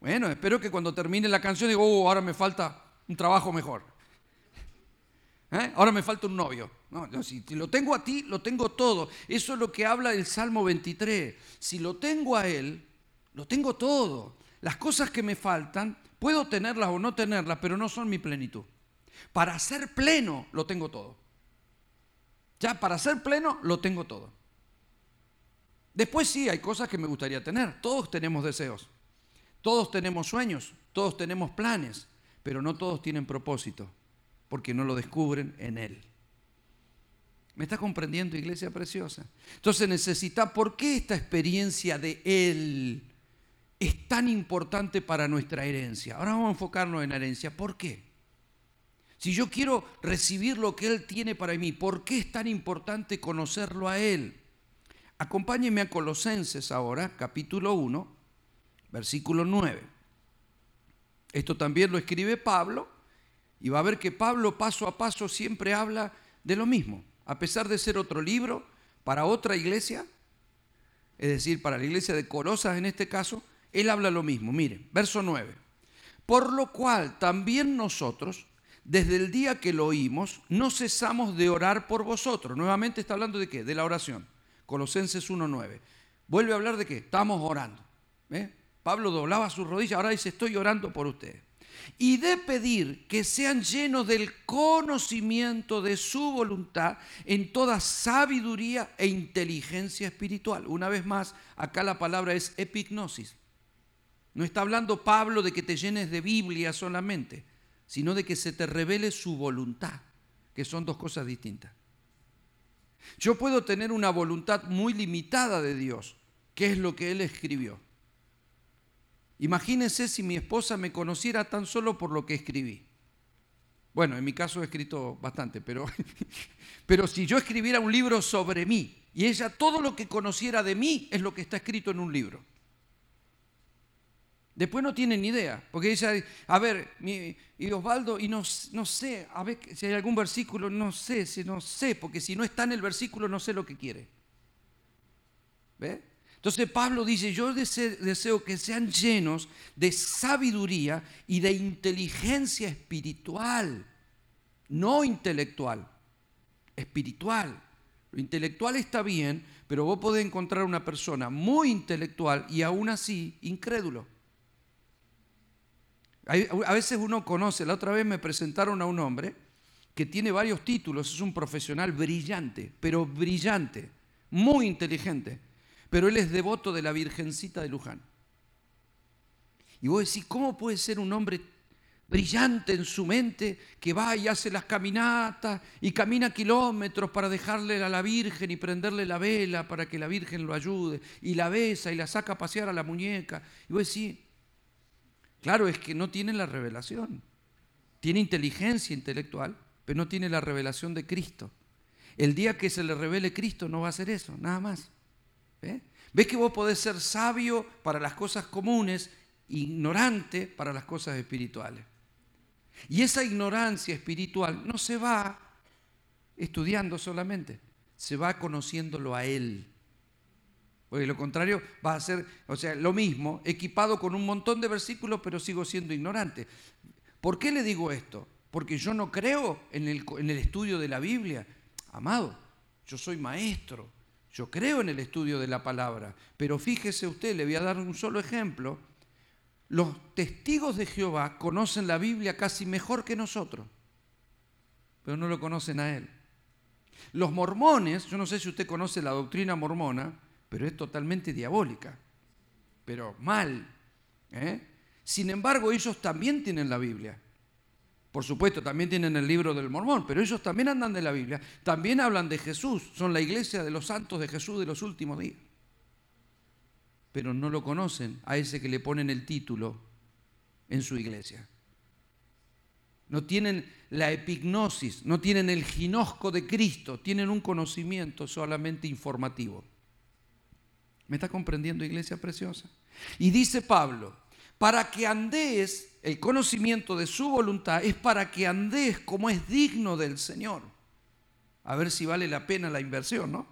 Bueno, espero que cuando termine la canción diga, oh, ahora me falta un trabajo mejor. ¿Eh? Ahora me falta un novio. No, si lo tengo a ti, lo tengo todo. Eso es lo que habla el Salmo 23. Si lo tengo a Él, lo tengo todo. Las cosas que me faltan, puedo tenerlas o no tenerlas, pero no son mi plenitud. Para ser pleno, lo tengo todo. Ya, para ser pleno, lo tengo todo. Después sí, hay cosas que me gustaría tener. Todos tenemos deseos. Todos tenemos sueños. Todos tenemos planes. Pero no todos tienen propósito porque no lo descubren en Él. ¿Me está comprendiendo, iglesia preciosa? Entonces necesita, ¿por qué esta experiencia de Él es tan importante para nuestra herencia? Ahora vamos a enfocarnos en la herencia. ¿Por qué? Si yo quiero recibir lo que Él tiene para mí, ¿por qué es tan importante conocerlo a Él? Acompáñenme a Colosenses ahora, capítulo 1, versículo 9. Esto también lo escribe Pablo y va a ver que Pablo paso a paso siempre habla de lo mismo, a pesar de ser otro libro para otra iglesia, es decir, para la iglesia de Colosas en este caso, él habla lo mismo. Mire, verso 9. Por lo cual también nosotros, desde el día que lo oímos, no cesamos de orar por vosotros. Nuevamente está hablando de qué? De la oración. Colosenses 1.9. Vuelve a hablar de qué? Estamos orando. ¿eh? Pablo doblaba sus rodillas, ahora dice, estoy orando por ustedes y de pedir que sean llenos del conocimiento de su voluntad en toda sabiduría e inteligencia espiritual. Una vez más, acá la palabra es epignosis. No está hablando Pablo de que te llenes de Biblia solamente, sino de que se te revele su voluntad, que son dos cosas distintas. Yo puedo tener una voluntad muy limitada de Dios, que es lo que Él escribió Imagínense si mi esposa me conociera tan solo por lo que escribí. Bueno, en mi caso he escrito bastante, pero, [laughs] pero si yo escribiera un libro sobre mí y ella todo lo que conociera de mí es lo que está escrito en un libro. Después no tiene ni idea, porque ella, a ver, y Osvaldo, y no, no sé, a ver si hay algún versículo, no sé, si no sé, porque si no está en el versículo no sé lo que quiere. ¿Ve? Entonces Pablo dice, yo deseo que sean llenos de sabiduría y de inteligencia espiritual, no intelectual, espiritual. Lo intelectual está bien, pero vos podés encontrar una persona muy intelectual y aún así incrédulo. A veces uno conoce, la otra vez me presentaron a un hombre que tiene varios títulos, es un profesional brillante, pero brillante, muy inteligente pero él es devoto de la Virgencita de Luján. Y vos decís, ¿cómo puede ser un hombre brillante en su mente que va y hace las caminatas y camina kilómetros para dejarle a la Virgen y prenderle la vela para que la Virgen lo ayude y la besa y la saca a pasear a la muñeca? Y vos decís, claro, es que no tiene la revelación. Tiene inteligencia intelectual, pero no tiene la revelación de Cristo. El día que se le revele Cristo no va a hacer eso, nada más. ¿Eh? ¿Ves que vos podés ser sabio para las cosas comunes, ignorante para las cosas espirituales? Y esa ignorancia espiritual no se va estudiando solamente, se va conociéndolo a Él. Porque lo contrario va a ser, o sea, lo mismo, equipado con un montón de versículos, pero sigo siendo ignorante. ¿Por qué le digo esto? Porque yo no creo en el, en el estudio de la Biblia. Amado, yo soy maestro, yo creo en el estudio de la palabra, pero fíjese usted, le voy a dar un solo ejemplo. Los testigos de Jehová conocen la Biblia casi mejor que nosotros, pero no lo conocen a Él. Los mormones, yo no sé si usted conoce la doctrina mormona, pero es totalmente diabólica, pero mal. ¿eh? Sin embargo, ellos también tienen la Biblia. Por supuesto, también tienen el libro del mormón, pero ellos también andan de la Biblia, también hablan de Jesús, son la iglesia de los santos de Jesús de los últimos días. Pero no lo conocen a ese que le ponen el título en su iglesia. No tienen la epignosis, no tienen el ginosco de Cristo, tienen un conocimiento solamente informativo. ¿Me está comprendiendo, iglesia preciosa? Y dice Pablo, para que andéis el conocimiento de su voluntad es para que andes como es digno del Señor. A ver si vale la pena la inversión, ¿no?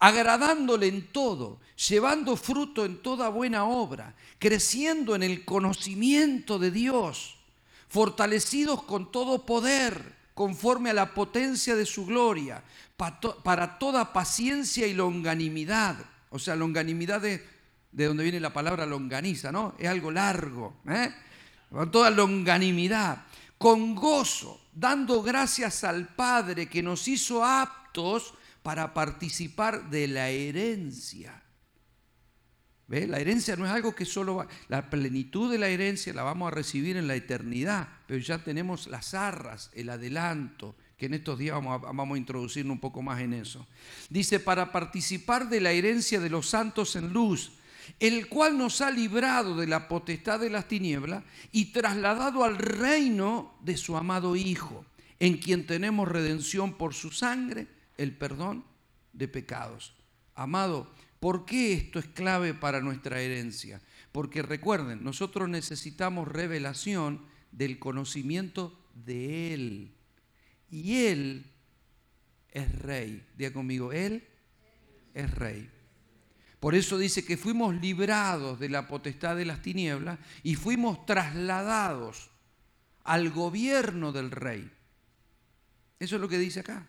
Agradándole en todo, llevando fruto en toda buena obra, creciendo en el conocimiento de Dios, fortalecidos con todo poder conforme a la potencia de su gloria, para toda paciencia y longanimidad. O sea, longanimidad de, de donde viene la palabra longaniza, ¿no? Es algo largo, ¿eh? Con toda longanimidad, con gozo, dando gracias al Padre que nos hizo aptos para participar de la herencia. ¿Ve? La herencia no es algo que solo va, la plenitud de la herencia la vamos a recibir en la eternidad, pero ya tenemos las arras, el adelanto, que en estos días vamos a, vamos a introducirnos un poco más en eso. Dice, para participar de la herencia de los santos en luz, el cual nos ha librado de la potestad de las tinieblas y trasladado al reino de su amado Hijo, en quien tenemos redención por su sangre, el perdón de pecados. Amado, ¿por qué esto es clave para nuestra herencia? Porque recuerden, nosotros necesitamos revelación del conocimiento de Él. Y Él es rey. Diga conmigo, Él es rey. Por eso dice que fuimos librados de la potestad de las tinieblas y fuimos trasladados al gobierno del rey. Eso es lo que dice acá.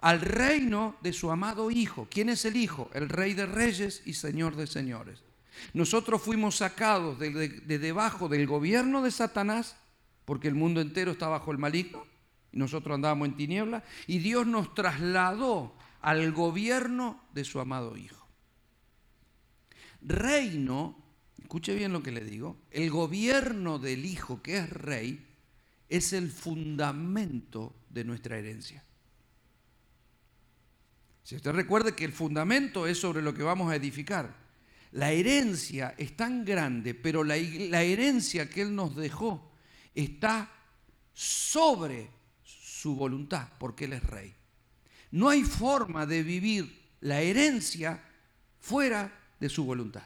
Al reino de su amado Hijo. ¿Quién es el Hijo? El Rey de Reyes y Señor de Señores. Nosotros fuimos sacados de, de, debajo del gobierno de Satanás, porque el mundo entero está bajo el maligno, y nosotros andábamos en tinieblas, y Dios nos trasladó al gobierno de su amado Hijo reino, escuche bien lo que le digo, el gobierno del Hijo que es rey es el fundamento de nuestra herencia. Si usted recuerde que el fundamento es sobre lo que vamos a edificar. La herencia es tan grande, pero la, la herencia que Él nos dejó está sobre su voluntad, porque Él es rey. No hay forma de vivir la herencia fuera de su voluntad.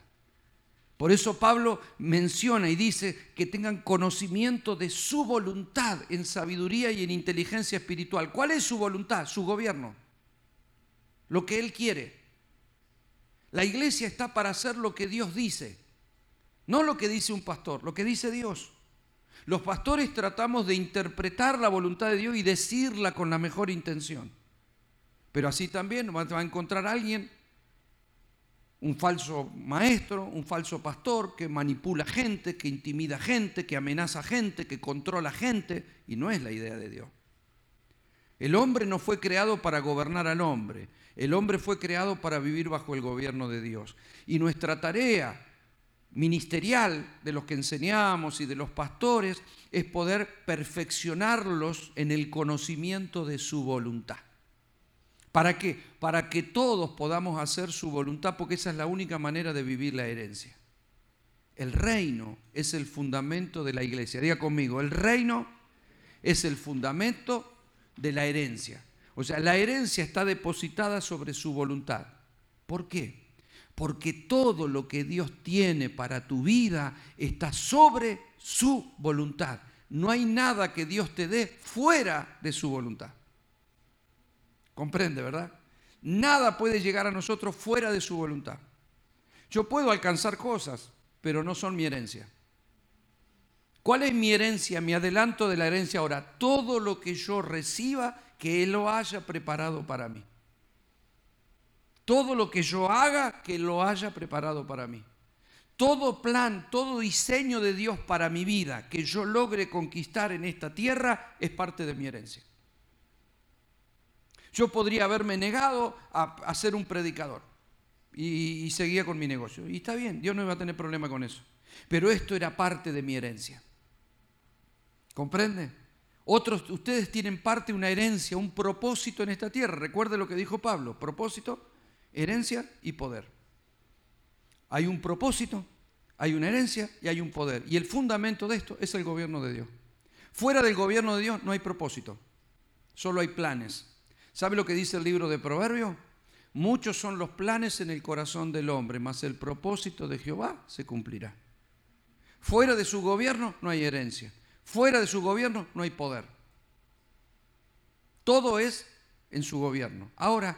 Por eso Pablo menciona y dice que tengan conocimiento de su voluntad en sabiduría y en inteligencia espiritual. ¿Cuál es su voluntad? Su gobierno. Lo que Él quiere. La iglesia está para hacer lo que Dios dice. No lo que dice un pastor, lo que dice Dios. Los pastores tratamos de interpretar la voluntad de Dios y decirla con la mejor intención. Pero así también va a encontrar alguien un falso maestro, un falso pastor que manipula gente, que intimida gente, que amenaza gente, que controla gente, y no es la idea de Dios. El hombre no fue creado para gobernar al hombre, el hombre fue creado para vivir bajo el gobierno de Dios. Y nuestra tarea ministerial de los que enseñamos y de los pastores es poder perfeccionarlos en el conocimiento de su voluntad. ¿Para qué? Para que todos podamos hacer su voluntad, porque esa es la única manera de vivir la herencia. El reino es el fundamento de la iglesia. Diga conmigo, el reino es el fundamento de la herencia. O sea, la herencia está depositada sobre su voluntad. ¿Por qué? Porque todo lo que Dios tiene para tu vida está sobre su voluntad. No hay nada que Dios te dé fuera de su voluntad. Comprende, ¿verdad? Nada puede llegar a nosotros fuera de su voluntad. Yo puedo alcanzar cosas, pero no son mi herencia. ¿Cuál es mi herencia, mi adelanto de la herencia ahora? Todo lo que yo reciba, que Él lo haya preparado para mí. Todo lo que yo haga, que lo haya preparado para mí. Todo plan, todo diseño de Dios para mi vida que yo logre conquistar en esta tierra es parte de mi herencia. Yo podría haberme negado a, ser un predicador y, seguía con mi negocio. Y está bien, Dios no iba a tener problema con eso. Pero esto era parte de mi herencia. ¿Comprende? Otros, ustedes tienen parte, una herencia, un propósito en esta tierra. Recuerde lo que dijo Pablo, propósito, herencia y poder. Hay un propósito, hay una herencia y hay un poder. Y el fundamento de esto es el gobierno de Dios. Fuera del gobierno de Dios no hay propósito, solo hay planes. ¿Sabe lo que dice el libro de Proverbios? Muchos son los planes en el corazón del hombre, mas el propósito de Jehová se cumplirá. Fuera de su gobierno no hay herencia. Fuera de su gobierno no hay poder. Todo es en su gobierno. Ahora,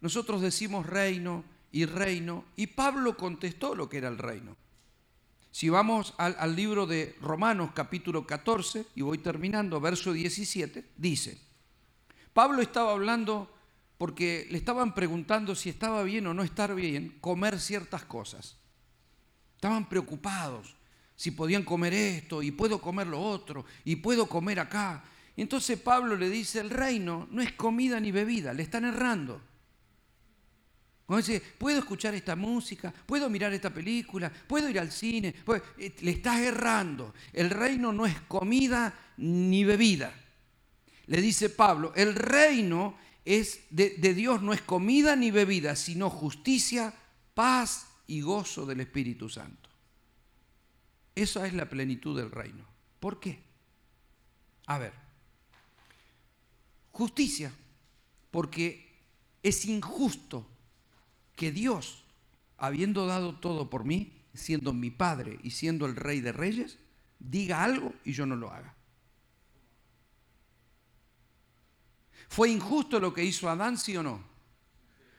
nosotros decimos reino y reino, y Pablo contestó lo que era el reino. Si vamos al, al, libro de Romanos capítulo 14, y voy terminando, verso 17, dice, Pablo estaba hablando porque le estaban preguntando si estaba bien o no estar bien comer ciertas cosas. Estaban preocupados si podían comer esto y puedo comer lo otro y puedo comer acá. Entonces Pablo le dice, el reino no es comida ni bebida, le están errando. Puedo escuchar esta música, puedo mirar esta película, puedo ir al cine, eh, le estás errando. El reino no es comida ni bebida. Le dice Pablo, el reino es de, de Dios no es comida ni bebida, sino justicia, paz y gozo del Espíritu Santo. Esa es la plenitud del reino. ¿Por qué? A ver, justicia, porque es injusto que Dios, habiendo dado todo por mí, siendo mi Padre y siendo el Rey de Reyes, diga algo y yo no lo haga. ¿Fue injusto lo que hizo Adán, sí o no?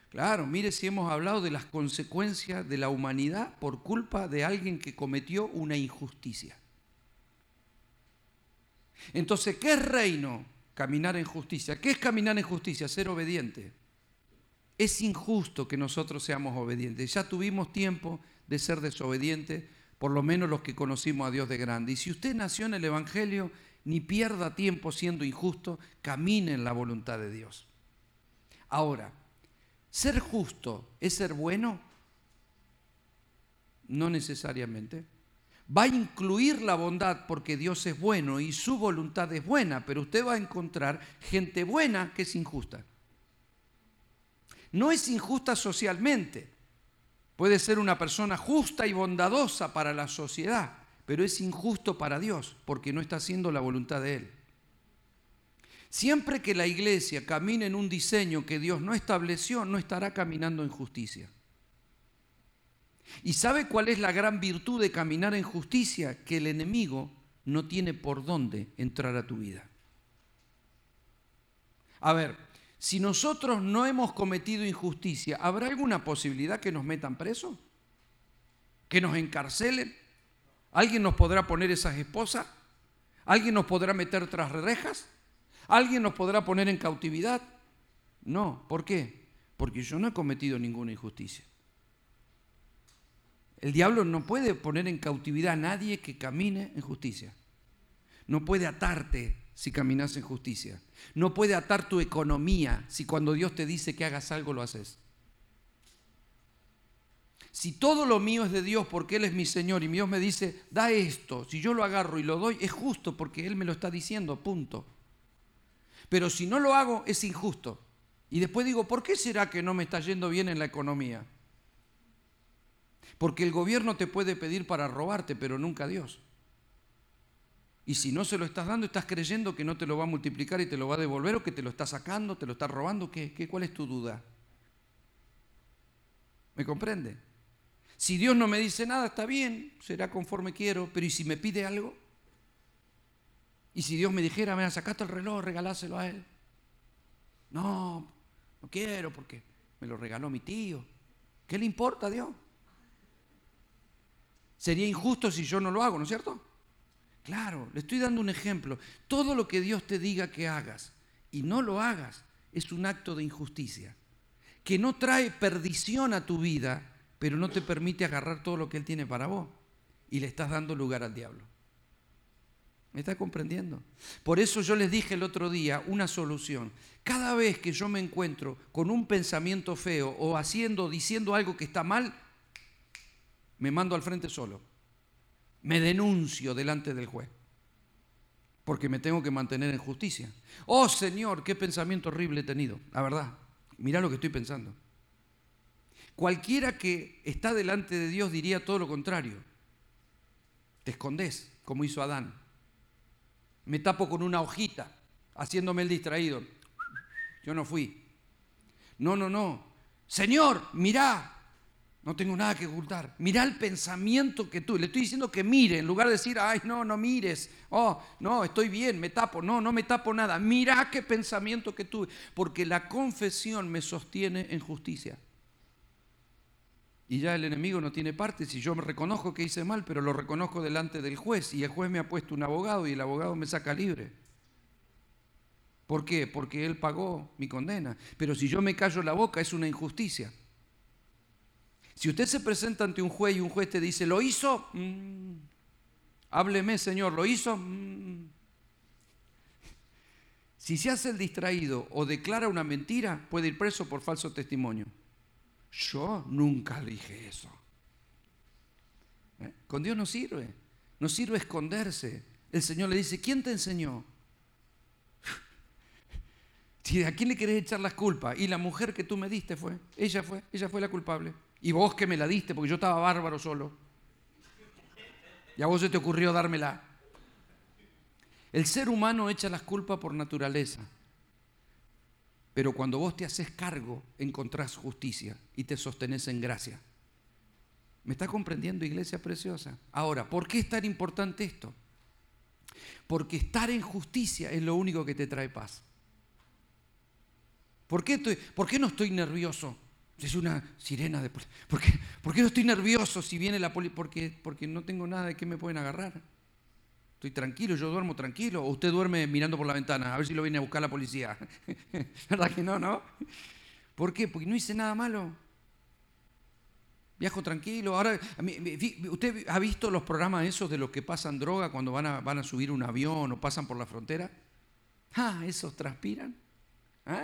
Claro, mire si hemos hablado de las consecuencias de la humanidad por culpa de alguien que cometió una injusticia. Entonces, ¿qué es reino? Caminar en justicia. ¿Qué es caminar en justicia? Ser obediente. Es injusto que nosotros seamos obedientes. Ya tuvimos tiempo de ser desobedientes, por lo menos los que conocimos a Dios de grande. Y si usted nació en el Evangelio, ni pierda tiempo siendo injusto, camine en la voluntad de Dios. Ahora, ¿Ser justo es ser bueno? No necesariamente. Va a incluir la bondad porque Dios es bueno y su voluntad es buena, pero usted va a encontrar gente buena que es injusta. No es injusta socialmente. Puede ser una persona justa y bondadosa para la sociedad, pero es injusto para Dios porque no está haciendo la voluntad de Él. Siempre que la iglesia camine en un diseño que Dios no estableció, no estará caminando en justicia. ¿Y sabe cuál es la gran virtud de caminar en justicia? Que el enemigo no tiene por dónde entrar a tu vida. A ver, si nosotros no hemos cometido injusticia, ¿habrá alguna posibilidad que nos metan presos? ¿Que nos encarcelen? ¿Alguien nos podrá poner esas esposas? ¿Alguien nos podrá meter tras rejas? ¿Alguien nos podrá poner en cautividad? No, ¿por qué? Porque yo no he cometido ninguna injusticia. El diablo no puede poner en cautividad a nadie que camine en justicia. No puede atarte si caminas en justicia. No puede atar tu economía si cuando Dios te dice que hagas algo lo haces. Si todo lo mío es de Dios porque Él es mi Señor y Dios me dice, da esto, si yo lo agarro y lo doy, es justo porque Él me lo está diciendo, punto. Pero si no lo hago es injusto. Y después digo, ¿por qué será que no me está yendo bien en la economía? Porque el gobierno te puede pedir para robarte, pero nunca Dios. Y si no se lo estás dando, estás creyendo que no te lo va a multiplicar y te lo va a devolver o que te lo está sacando, te lo está robando. ¿Qué, qué, ¿Cuál es tu duda? ¿Me comprende? Si Dios no me dice nada, está bien, será conforme quiero, pero ¿y si me pide algo? Y si Dios me dijera, mira, sacaste el reloj, regaláselo a él. No, no quiero porque me lo regaló mi tío. ¿Qué le importa a Dios? Sería injusto si yo no lo hago, ¿no es cierto? Claro, le estoy dando un ejemplo. Todo lo que Dios te diga que hagas y no lo hagas es un acto de injusticia, que no trae perdición a tu vida, pero no te permite agarrar todo lo que Él tiene para vos y le estás dando lugar al diablo. ¿Me está comprendiendo? Por eso yo les dije el otro día una solución. Cada vez que yo me encuentro con un pensamiento feo o haciendo, diciendo algo que está mal, me mando al frente solo. Me denuncio delante del juez. Porque me tengo que mantener en justicia. Oh Señor, qué pensamiento horrible he tenido. La verdad, mira lo que estoy pensando. Cualquiera que está delante de Dios diría todo lo contrario. Te escondes, como hizo Adán me tapo con una hojita, haciéndome el distraído. Yo no fui. No, no, no. Señor, mirá. No tengo nada que ocultar. Mirá el pensamiento que tú. Le estoy diciendo que mire, en lugar de decir, ay, no, no mires. Oh, no, estoy bien, me tapo. No, no me tapo nada. Mirá qué pensamiento que tuve. Porque la confesión me sostiene en justicia. Y ya el enemigo no tiene parte. Si yo me reconozco que hice mal, pero lo reconozco delante del juez y el juez me ha puesto un abogado y el abogado me saca libre. ¿Por qué? Porque él pagó mi condena. Pero si yo me callo la boca es una injusticia. Si usted se presenta ante un juez y un juez te dice, ¿lo hizo? Mm. Hábleme, Señor, ¿lo hizo? Mm. Si se hace el distraído o declara una mentira, puede ir preso por falso testimonio. Yo nunca dije eso. ¿Eh? Con Dios no sirve. No sirve esconderse. El Señor le dice, ¿quién te enseñó? [laughs] ¿A quién le querés echar las culpas? Y la mujer que tú me diste fue, ella fue, ella fue la culpable. Y vos que me la diste, porque yo estaba bárbaro solo. Y a vos se te ocurrió dármela. El ser humano echa las culpas por naturaleza. Pero cuando vos te haces cargo, encontrás justicia y te sostenés en gracia. ¿Me está comprendiendo, iglesia preciosa? Ahora, ¿por qué es tan importante esto? Porque estar en justicia es lo único que te trae paz. ¿Por qué, estoy, ¿por qué no estoy nervioso? Es una sirena de... ¿Por qué, ¿Por qué no estoy nervioso si viene la policía? Porque, porque no tengo nada de qué me pueden agarrar. Estoy tranquilo, yo duermo tranquilo. O usted duerme mirando por la ventana, a ver si lo viene a buscar la policía. [laughs] ¿Verdad que no, no? ¿Por qué? Porque no hice nada malo. Viajo tranquilo. Ahora, ¿usted ha visto los programas esos de los que pasan droga cuando van a, van a subir un avión o pasan por la frontera? Ah, esos transpiran. ¿Ah?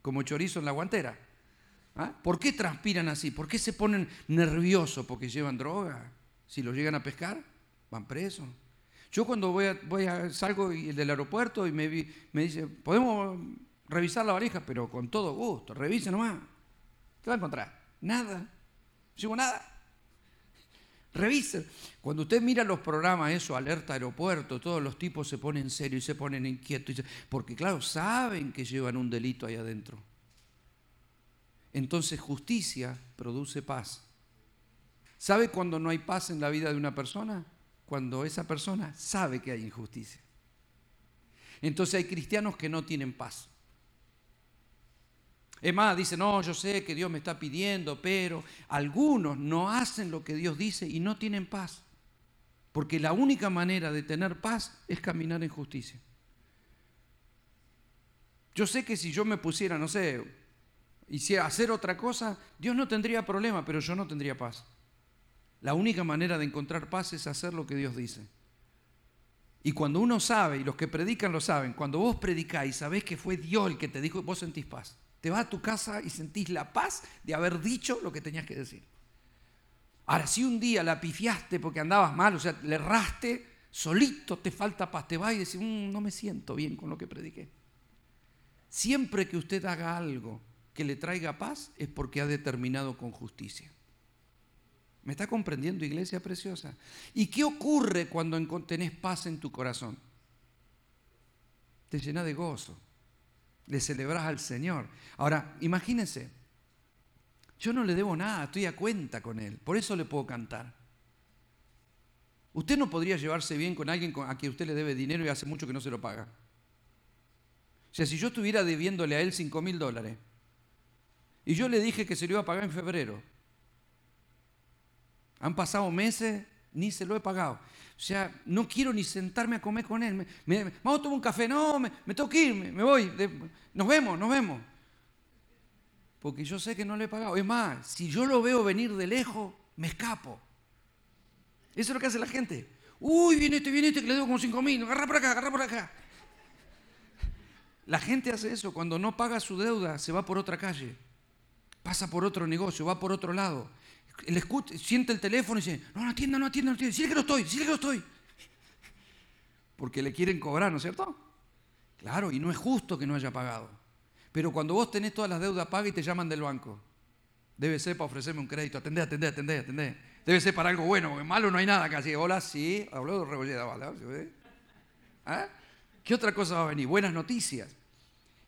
Como chorizo en la guantera. ¿Ah? ¿Por qué transpiran así? ¿Por qué se ponen nerviosos? ¿Porque llevan droga? Si los llegan a pescar, van presos. Yo cuando voy a, voy a salgo del aeropuerto y me, dice, podemos revisar la valija, pero con todo gusto, revise nomás. ¿Qué va a encontrar? Nada. No digo nada. Revise. Cuando usted mira los programas, eso, alerta aeropuerto, todos los tipos se ponen serios y se ponen inquietos, porque claro, saben que llevan un delito ahí adentro. Entonces justicia produce paz. ¿Sabe cuando no hay paz en la vida de una persona? Cuando esa persona sabe que hay injusticia. Entonces hay cristianos que no tienen paz. Es más, dice, no, yo sé que Dios me está pidiendo, pero algunos no hacen lo que Dios dice y no tienen paz. Porque la única manera de tener paz es caminar en justicia. Yo sé que si yo me pusiera, no sé, hiciera hacer otra cosa, Dios no tendría problema, pero yo no tendría paz. La única manera de encontrar paz es hacer lo que Dios dice. Y cuando uno sabe, y los que predican lo saben, cuando vos predicáis, sabés que fue Dios el que te dijo, vos sentís paz. Te vas a tu casa y sentís la paz de haber dicho lo que tenías que decir. Ahora, si un día la pifiaste porque andabas mal, o sea, le erraste, solito te falta paz, te vas y decís, mm, no me siento bien con lo que prediqué. Siempre que usted haga algo que le traiga paz es porque ha determinado con justicia. ¿Me está comprendiendo, iglesia preciosa? ¿Y qué ocurre cuando tenés paz en tu corazón? Te llena de gozo, le celebras al Señor. Ahora, imagínense, yo no le debo nada, estoy a cuenta con Él, por eso le puedo cantar. Usted no podría llevarse bien con alguien a quien usted le debe dinero y hace mucho que no se lo paga. O sea, si yo estuviera debiéndole a él 5 mil dólares y yo le dije que se lo iba a pagar en febrero, han pasado meses, ni se lo he pagado. O sea, no quiero ni sentarme a comer con él. vamos a tomar un café. No, me, tengo que ir, me, voy. nos vemos, nos vemos. Porque yo sé que no le he pagado. Es más, si yo lo veo venir de lejos, me escapo. Eso es lo que hace la gente. Uy, viene este, viene este, que le debo como cinco mil. Agarra por acá, agarra por acá. La gente hace eso. Cuando no paga su deuda, se va por otra calle. Pasa por otro negocio, va por otro lado el siente el teléfono y dice, no, no atienda, no atienda, no atienda, sí que no estoy, sí que no estoy. Porque le quieren cobrar, ¿no es cierto? Claro, y no es justo que no haya pagado. Pero cuando vos tenés todas las deudas pagas y te llaman del banco, debe ser para ofrecerme un crédito, atendé, atendé, atendé, atendé. Debe ser para algo bueno, porque malo no hay nada casi. Hola, sí, habló de Rebolleda, ¿vale? ¿Ah? ¿Qué otra cosa va a venir? Buenas noticias.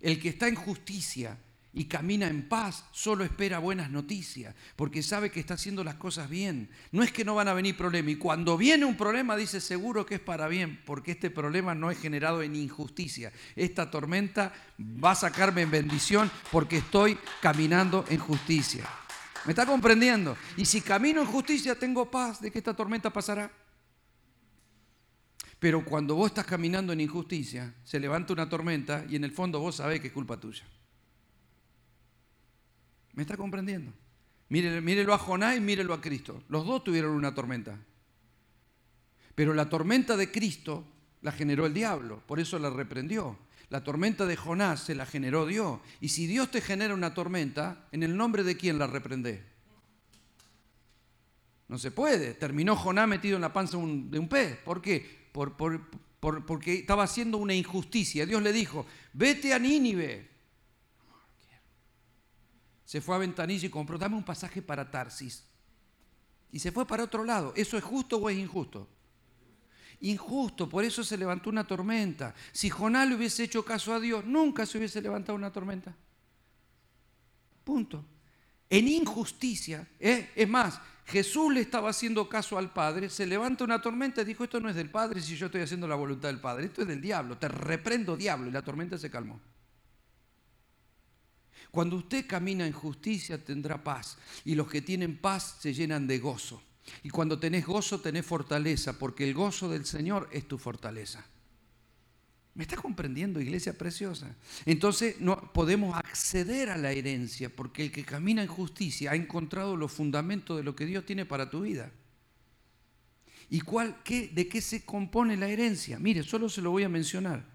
El que está en justicia y camina en paz, solo espera buenas noticias, porque sabe que está haciendo las cosas bien. No es que no van a venir problemas, y cuando viene un problema dice seguro que es para bien, porque este problema no es generado en injusticia. Esta tormenta va a sacarme en bendición porque estoy caminando en justicia. ¿Me está comprendiendo? Y si camino en justicia, tengo paz de que esta tormenta pasará. Pero cuando vos estás caminando en injusticia, se levanta una tormenta y en el fondo vos sabés que es culpa tuya. ¿Me está comprendiendo? Mírelo, a Jonás y mírelo a Cristo. Los dos tuvieron una tormenta. Pero la tormenta de Cristo la generó el diablo, por eso la reprendió. La tormenta de Jonás se la generó Dios. Y si Dios te genera una tormenta, ¿en el nombre de quién la reprende? No se puede. Terminó Jonás metido en la panza de un pez. ¿Por qué? porque estaba haciendo una injusticia. Dios le dijo, vete a Nínive. Se fue a Ventanilla y compró, dame un pasaje para Tarsis. Y se fue para otro lado. ¿Eso es justo o es injusto? Injusto, por eso se levantó una tormenta. Si Jonás le hubiese hecho caso a Dios, nunca se hubiese levantado una tormenta. Punto. En injusticia, ¿eh? es más, Jesús le estaba haciendo caso al Padre, se levanta una tormenta y dijo, esto no es del Padre si yo estoy haciendo la voluntad del Padre, esto es del diablo, te reprendo diablo y la tormenta se calmó. Cuando usted camina en justicia tendrá paz y los que tienen paz se llenan de gozo. Y cuando tenés gozo tenés fortaleza, porque el gozo del Señor es tu fortaleza. ¿Me está comprendiendo, iglesia preciosa? Entonces no podemos acceder a la herencia porque el que camina en justicia ha encontrado los fundamentos de lo que Dios tiene para tu vida. ¿Y cuál, qué, de qué se compone la herencia? Mire, solo se lo voy a mencionar.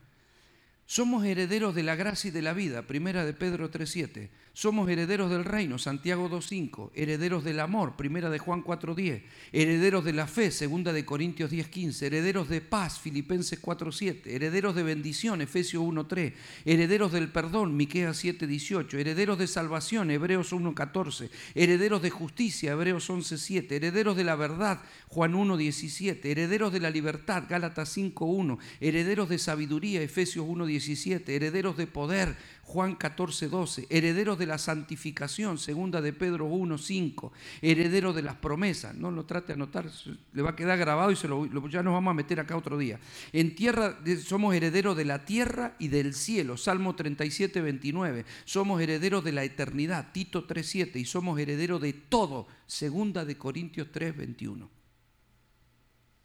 Somos herederos de la gracia y de la vida, primera de Pedro 3.7. Somos herederos del reino, Santiago 2.5. Herederos del amor, primera de Juan 4.10. Herederos de la fe, segunda de Corintios 10.15. Herederos de paz, Filipenses 4.7. Herederos de bendición, Efesios 1.3. Herederos del perdón, Miqueas 7.18. Herederos de salvación, Hebreos 1.14. Herederos de justicia, Hebreos 11.7. Herederos de la verdad, Juan 1.17. Herederos de la libertad, Gálatas 5.1. Herederos de sabiduría, Efesios 1.17 herederos de poder, Juan 14, 12, herederos de la santificación, segunda de Pedro 1, 5, herederos de las promesas, no lo trate de anotar, le va a quedar grabado y se lo, ya nos vamos a meter acá otro día. En tierra somos herederos de la tierra y del cielo, Salmo 37, 29, somos herederos de la eternidad, Tito 3, 7, y somos herederos de todo, segunda de Corintios 3, 21.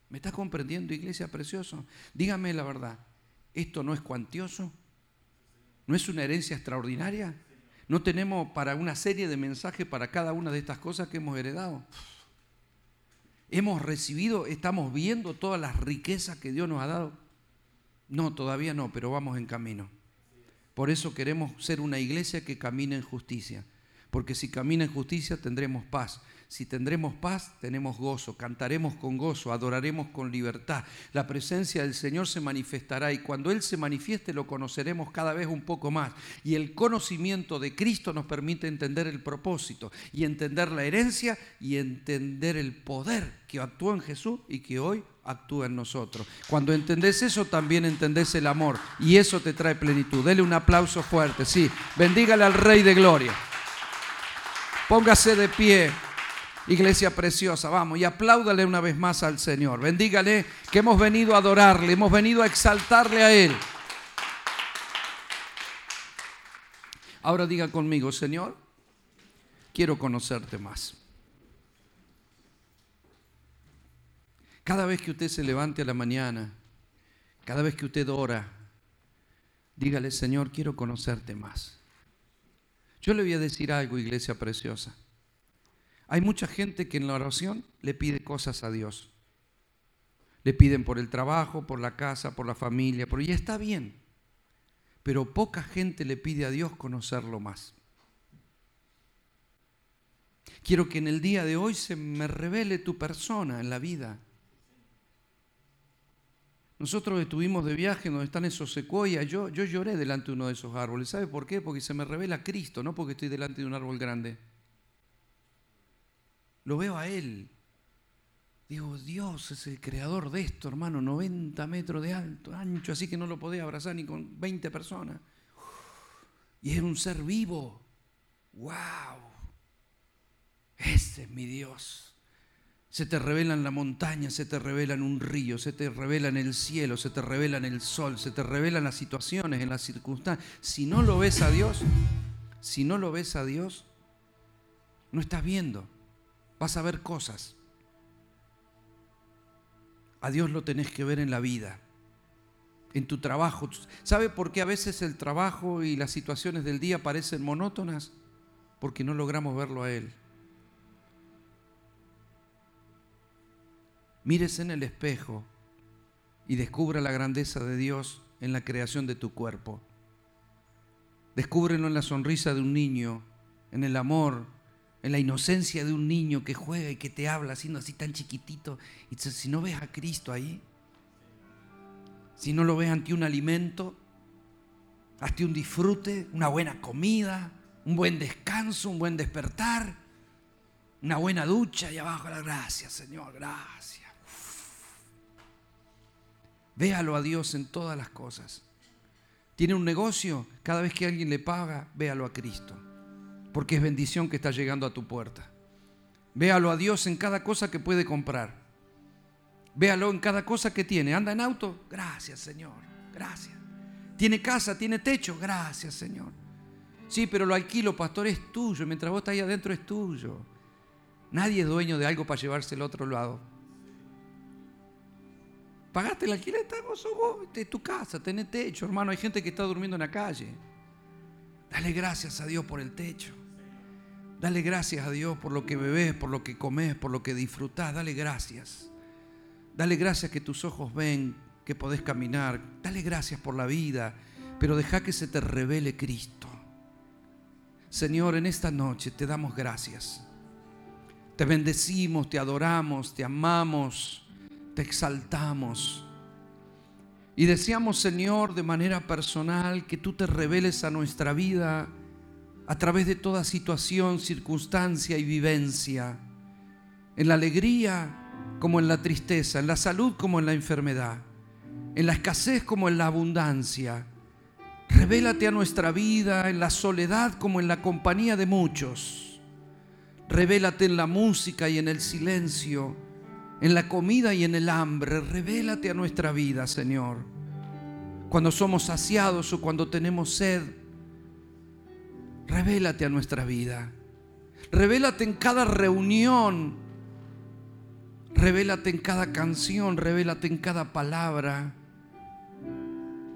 ¿Me está comprendiendo, iglesia precioso? Dígame la verdad. ¿Esto no es cuantioso? ¿No es una herencia extraordinaria? ¿No tenemos para una serie de mensajes para cada una de estas cosas que hemos heredado? ¿Hemos recibido, estamos viendo todas las riquezas que Dios nos ha dado? No, todavía no, pero vamos en camino. Por eso queremos ser una iglesia que camine en justicia. Porque si camina en justicia tendremos paz. Si tendremos paz, tenemos gozo, cantaremos con gozo, adoraremos con libertad. La presencia del Señor se manifestará y cuando Él se manifieste lo conoceremos cada vez un poco más. Y el conocimiento de Cristo nos permite entender el propósito y entender la herencia y entender el poder que actuó en Jesús y que hoy actúa en nosotros. Cuando entendés eso, también entendés el amor y eso te trae plenitud. Dele un aplauso fuerte, sí. Bendígale al Rey de Gloria. Póngase de pie. Iglesia preciosa, vamos y apláudale una vez más al Señor. Bendígale que hemos venido a adorarle, hemos venido a exaltarle a Él. Ahora diga conmigo, Señor, quiero conocerte más. Cada vez que usted se levante a la mañana, cada vez que usted ora, dígale, Señor, quiero conocerte más. Yo le voy a decir algo, iglesia preciosa. Hay mucha gente que en la oración le pide cosas a Dios. Le piden por el trabajo, por la casa, por la familia, por... y está bien. Pero poca gente le pide a Dios conocerlo más. Quiero que en el día de hoy se me revele tu persona en la vida. Nosotros estuvimos de viaje donde están esos secuoyas. Yo, yo lloré delante de uno de esos árboles. ¿Sabe por qué? Porque se me revela Cristo, no porque estoy delante de un árbol grande. Lo veo a Él. Digo, Dios es el creador de esto, hermano, 90 metros de alto, ancho, así que no lo podía abrazar ni con 20 personas. Y es un ser vivo. ¡Wow! Ese es mi Dios. Se te revela en la montaña, se te revela en un río, se te revela en el cielo, se te revela en el sol, se te revela en las situaciones, en las circunstancias. Si no lo ves a Dios, si no lo ves a Dios, No estás viendo. Vas a ver cosas. A Dios lo tenés que ver en la vida, en tu trabajo. ¿Sabe por qué a veces el trabajo y las situaciones del día parecen monótonas? Porque no logramos verlo a Él. Mírese en el espejo y descubra la grandeza de Dios en la creación de tu cuerpo. Descúbrelo en la sonrisa de un niño, en el amor, en la inocencia de un niño que juega y que te habla siendo así tan chiquitito. Y si no ves a Cristo ahí, si no lo ves ante un alimento, ante un disfrute, una buena comida, un buen descanso, un buen despertar, una buena ducha y abajo la gracia, Señor, gracias. Véalo a Dios en todas las cosas. Tiene un negocio, cada vez que alguien le paga, véalo a Cristo, porque es bendición que está llegando a tu puerta. Véalo a Dios en cada cosa que puede comprar. Véalo en cada cosa que tiene. Anda en auto, gracias Señor, gracias. Tiene casa, tiene techo, gracias Señor. Sí, pero lo alquilo, pastor, es tuyo. Mientras vos estás ahí adentro es tuyo. Nadie es dueño de algo para llevarse al otro lado. Pagaste el alquiler, vos vos, de tu casa, tenés techo, hermano. Hay gente que está durmiendo en la calle. Dale gracias a Dios por el techo. Dale gracias a Dios por lo que bebés, por lo que comes, por lo que disfrutás. Dale gracias. Dale gracias que tus ojos ven, que podés caminar. Dale gracias por la vida, pero deja que se te revele Cristo. Señor, en esta noche te damos gracias. Te bendecimos, te adoramos, te amamos te exaltamos. Y deseamos, Señor, de manera personal, que tú te reveles a nuestra vida a través de toda situación, circunstancia y vivencia, en la alegría como en la tristeza, en la salud como en la enfermedad, en la escasez como en la abundancia. Revélate a nuestra vida en la soledad como en la compañía de muchos. Revélate en la música y en el silencio en la comida y en el hambre. Revélate a nuestra vida, Señor. Cuando somos saciados o cuando tenemos sed, revélate a nuestra vida. Revélate en cada reunión. Revélate en cada canción. Revélate en cada palabra.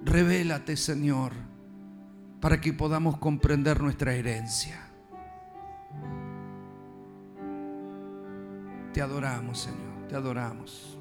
Revélate, Señor, para que podamos comprender nuestra herencia. Te adoramos, Señor. Te adoramos.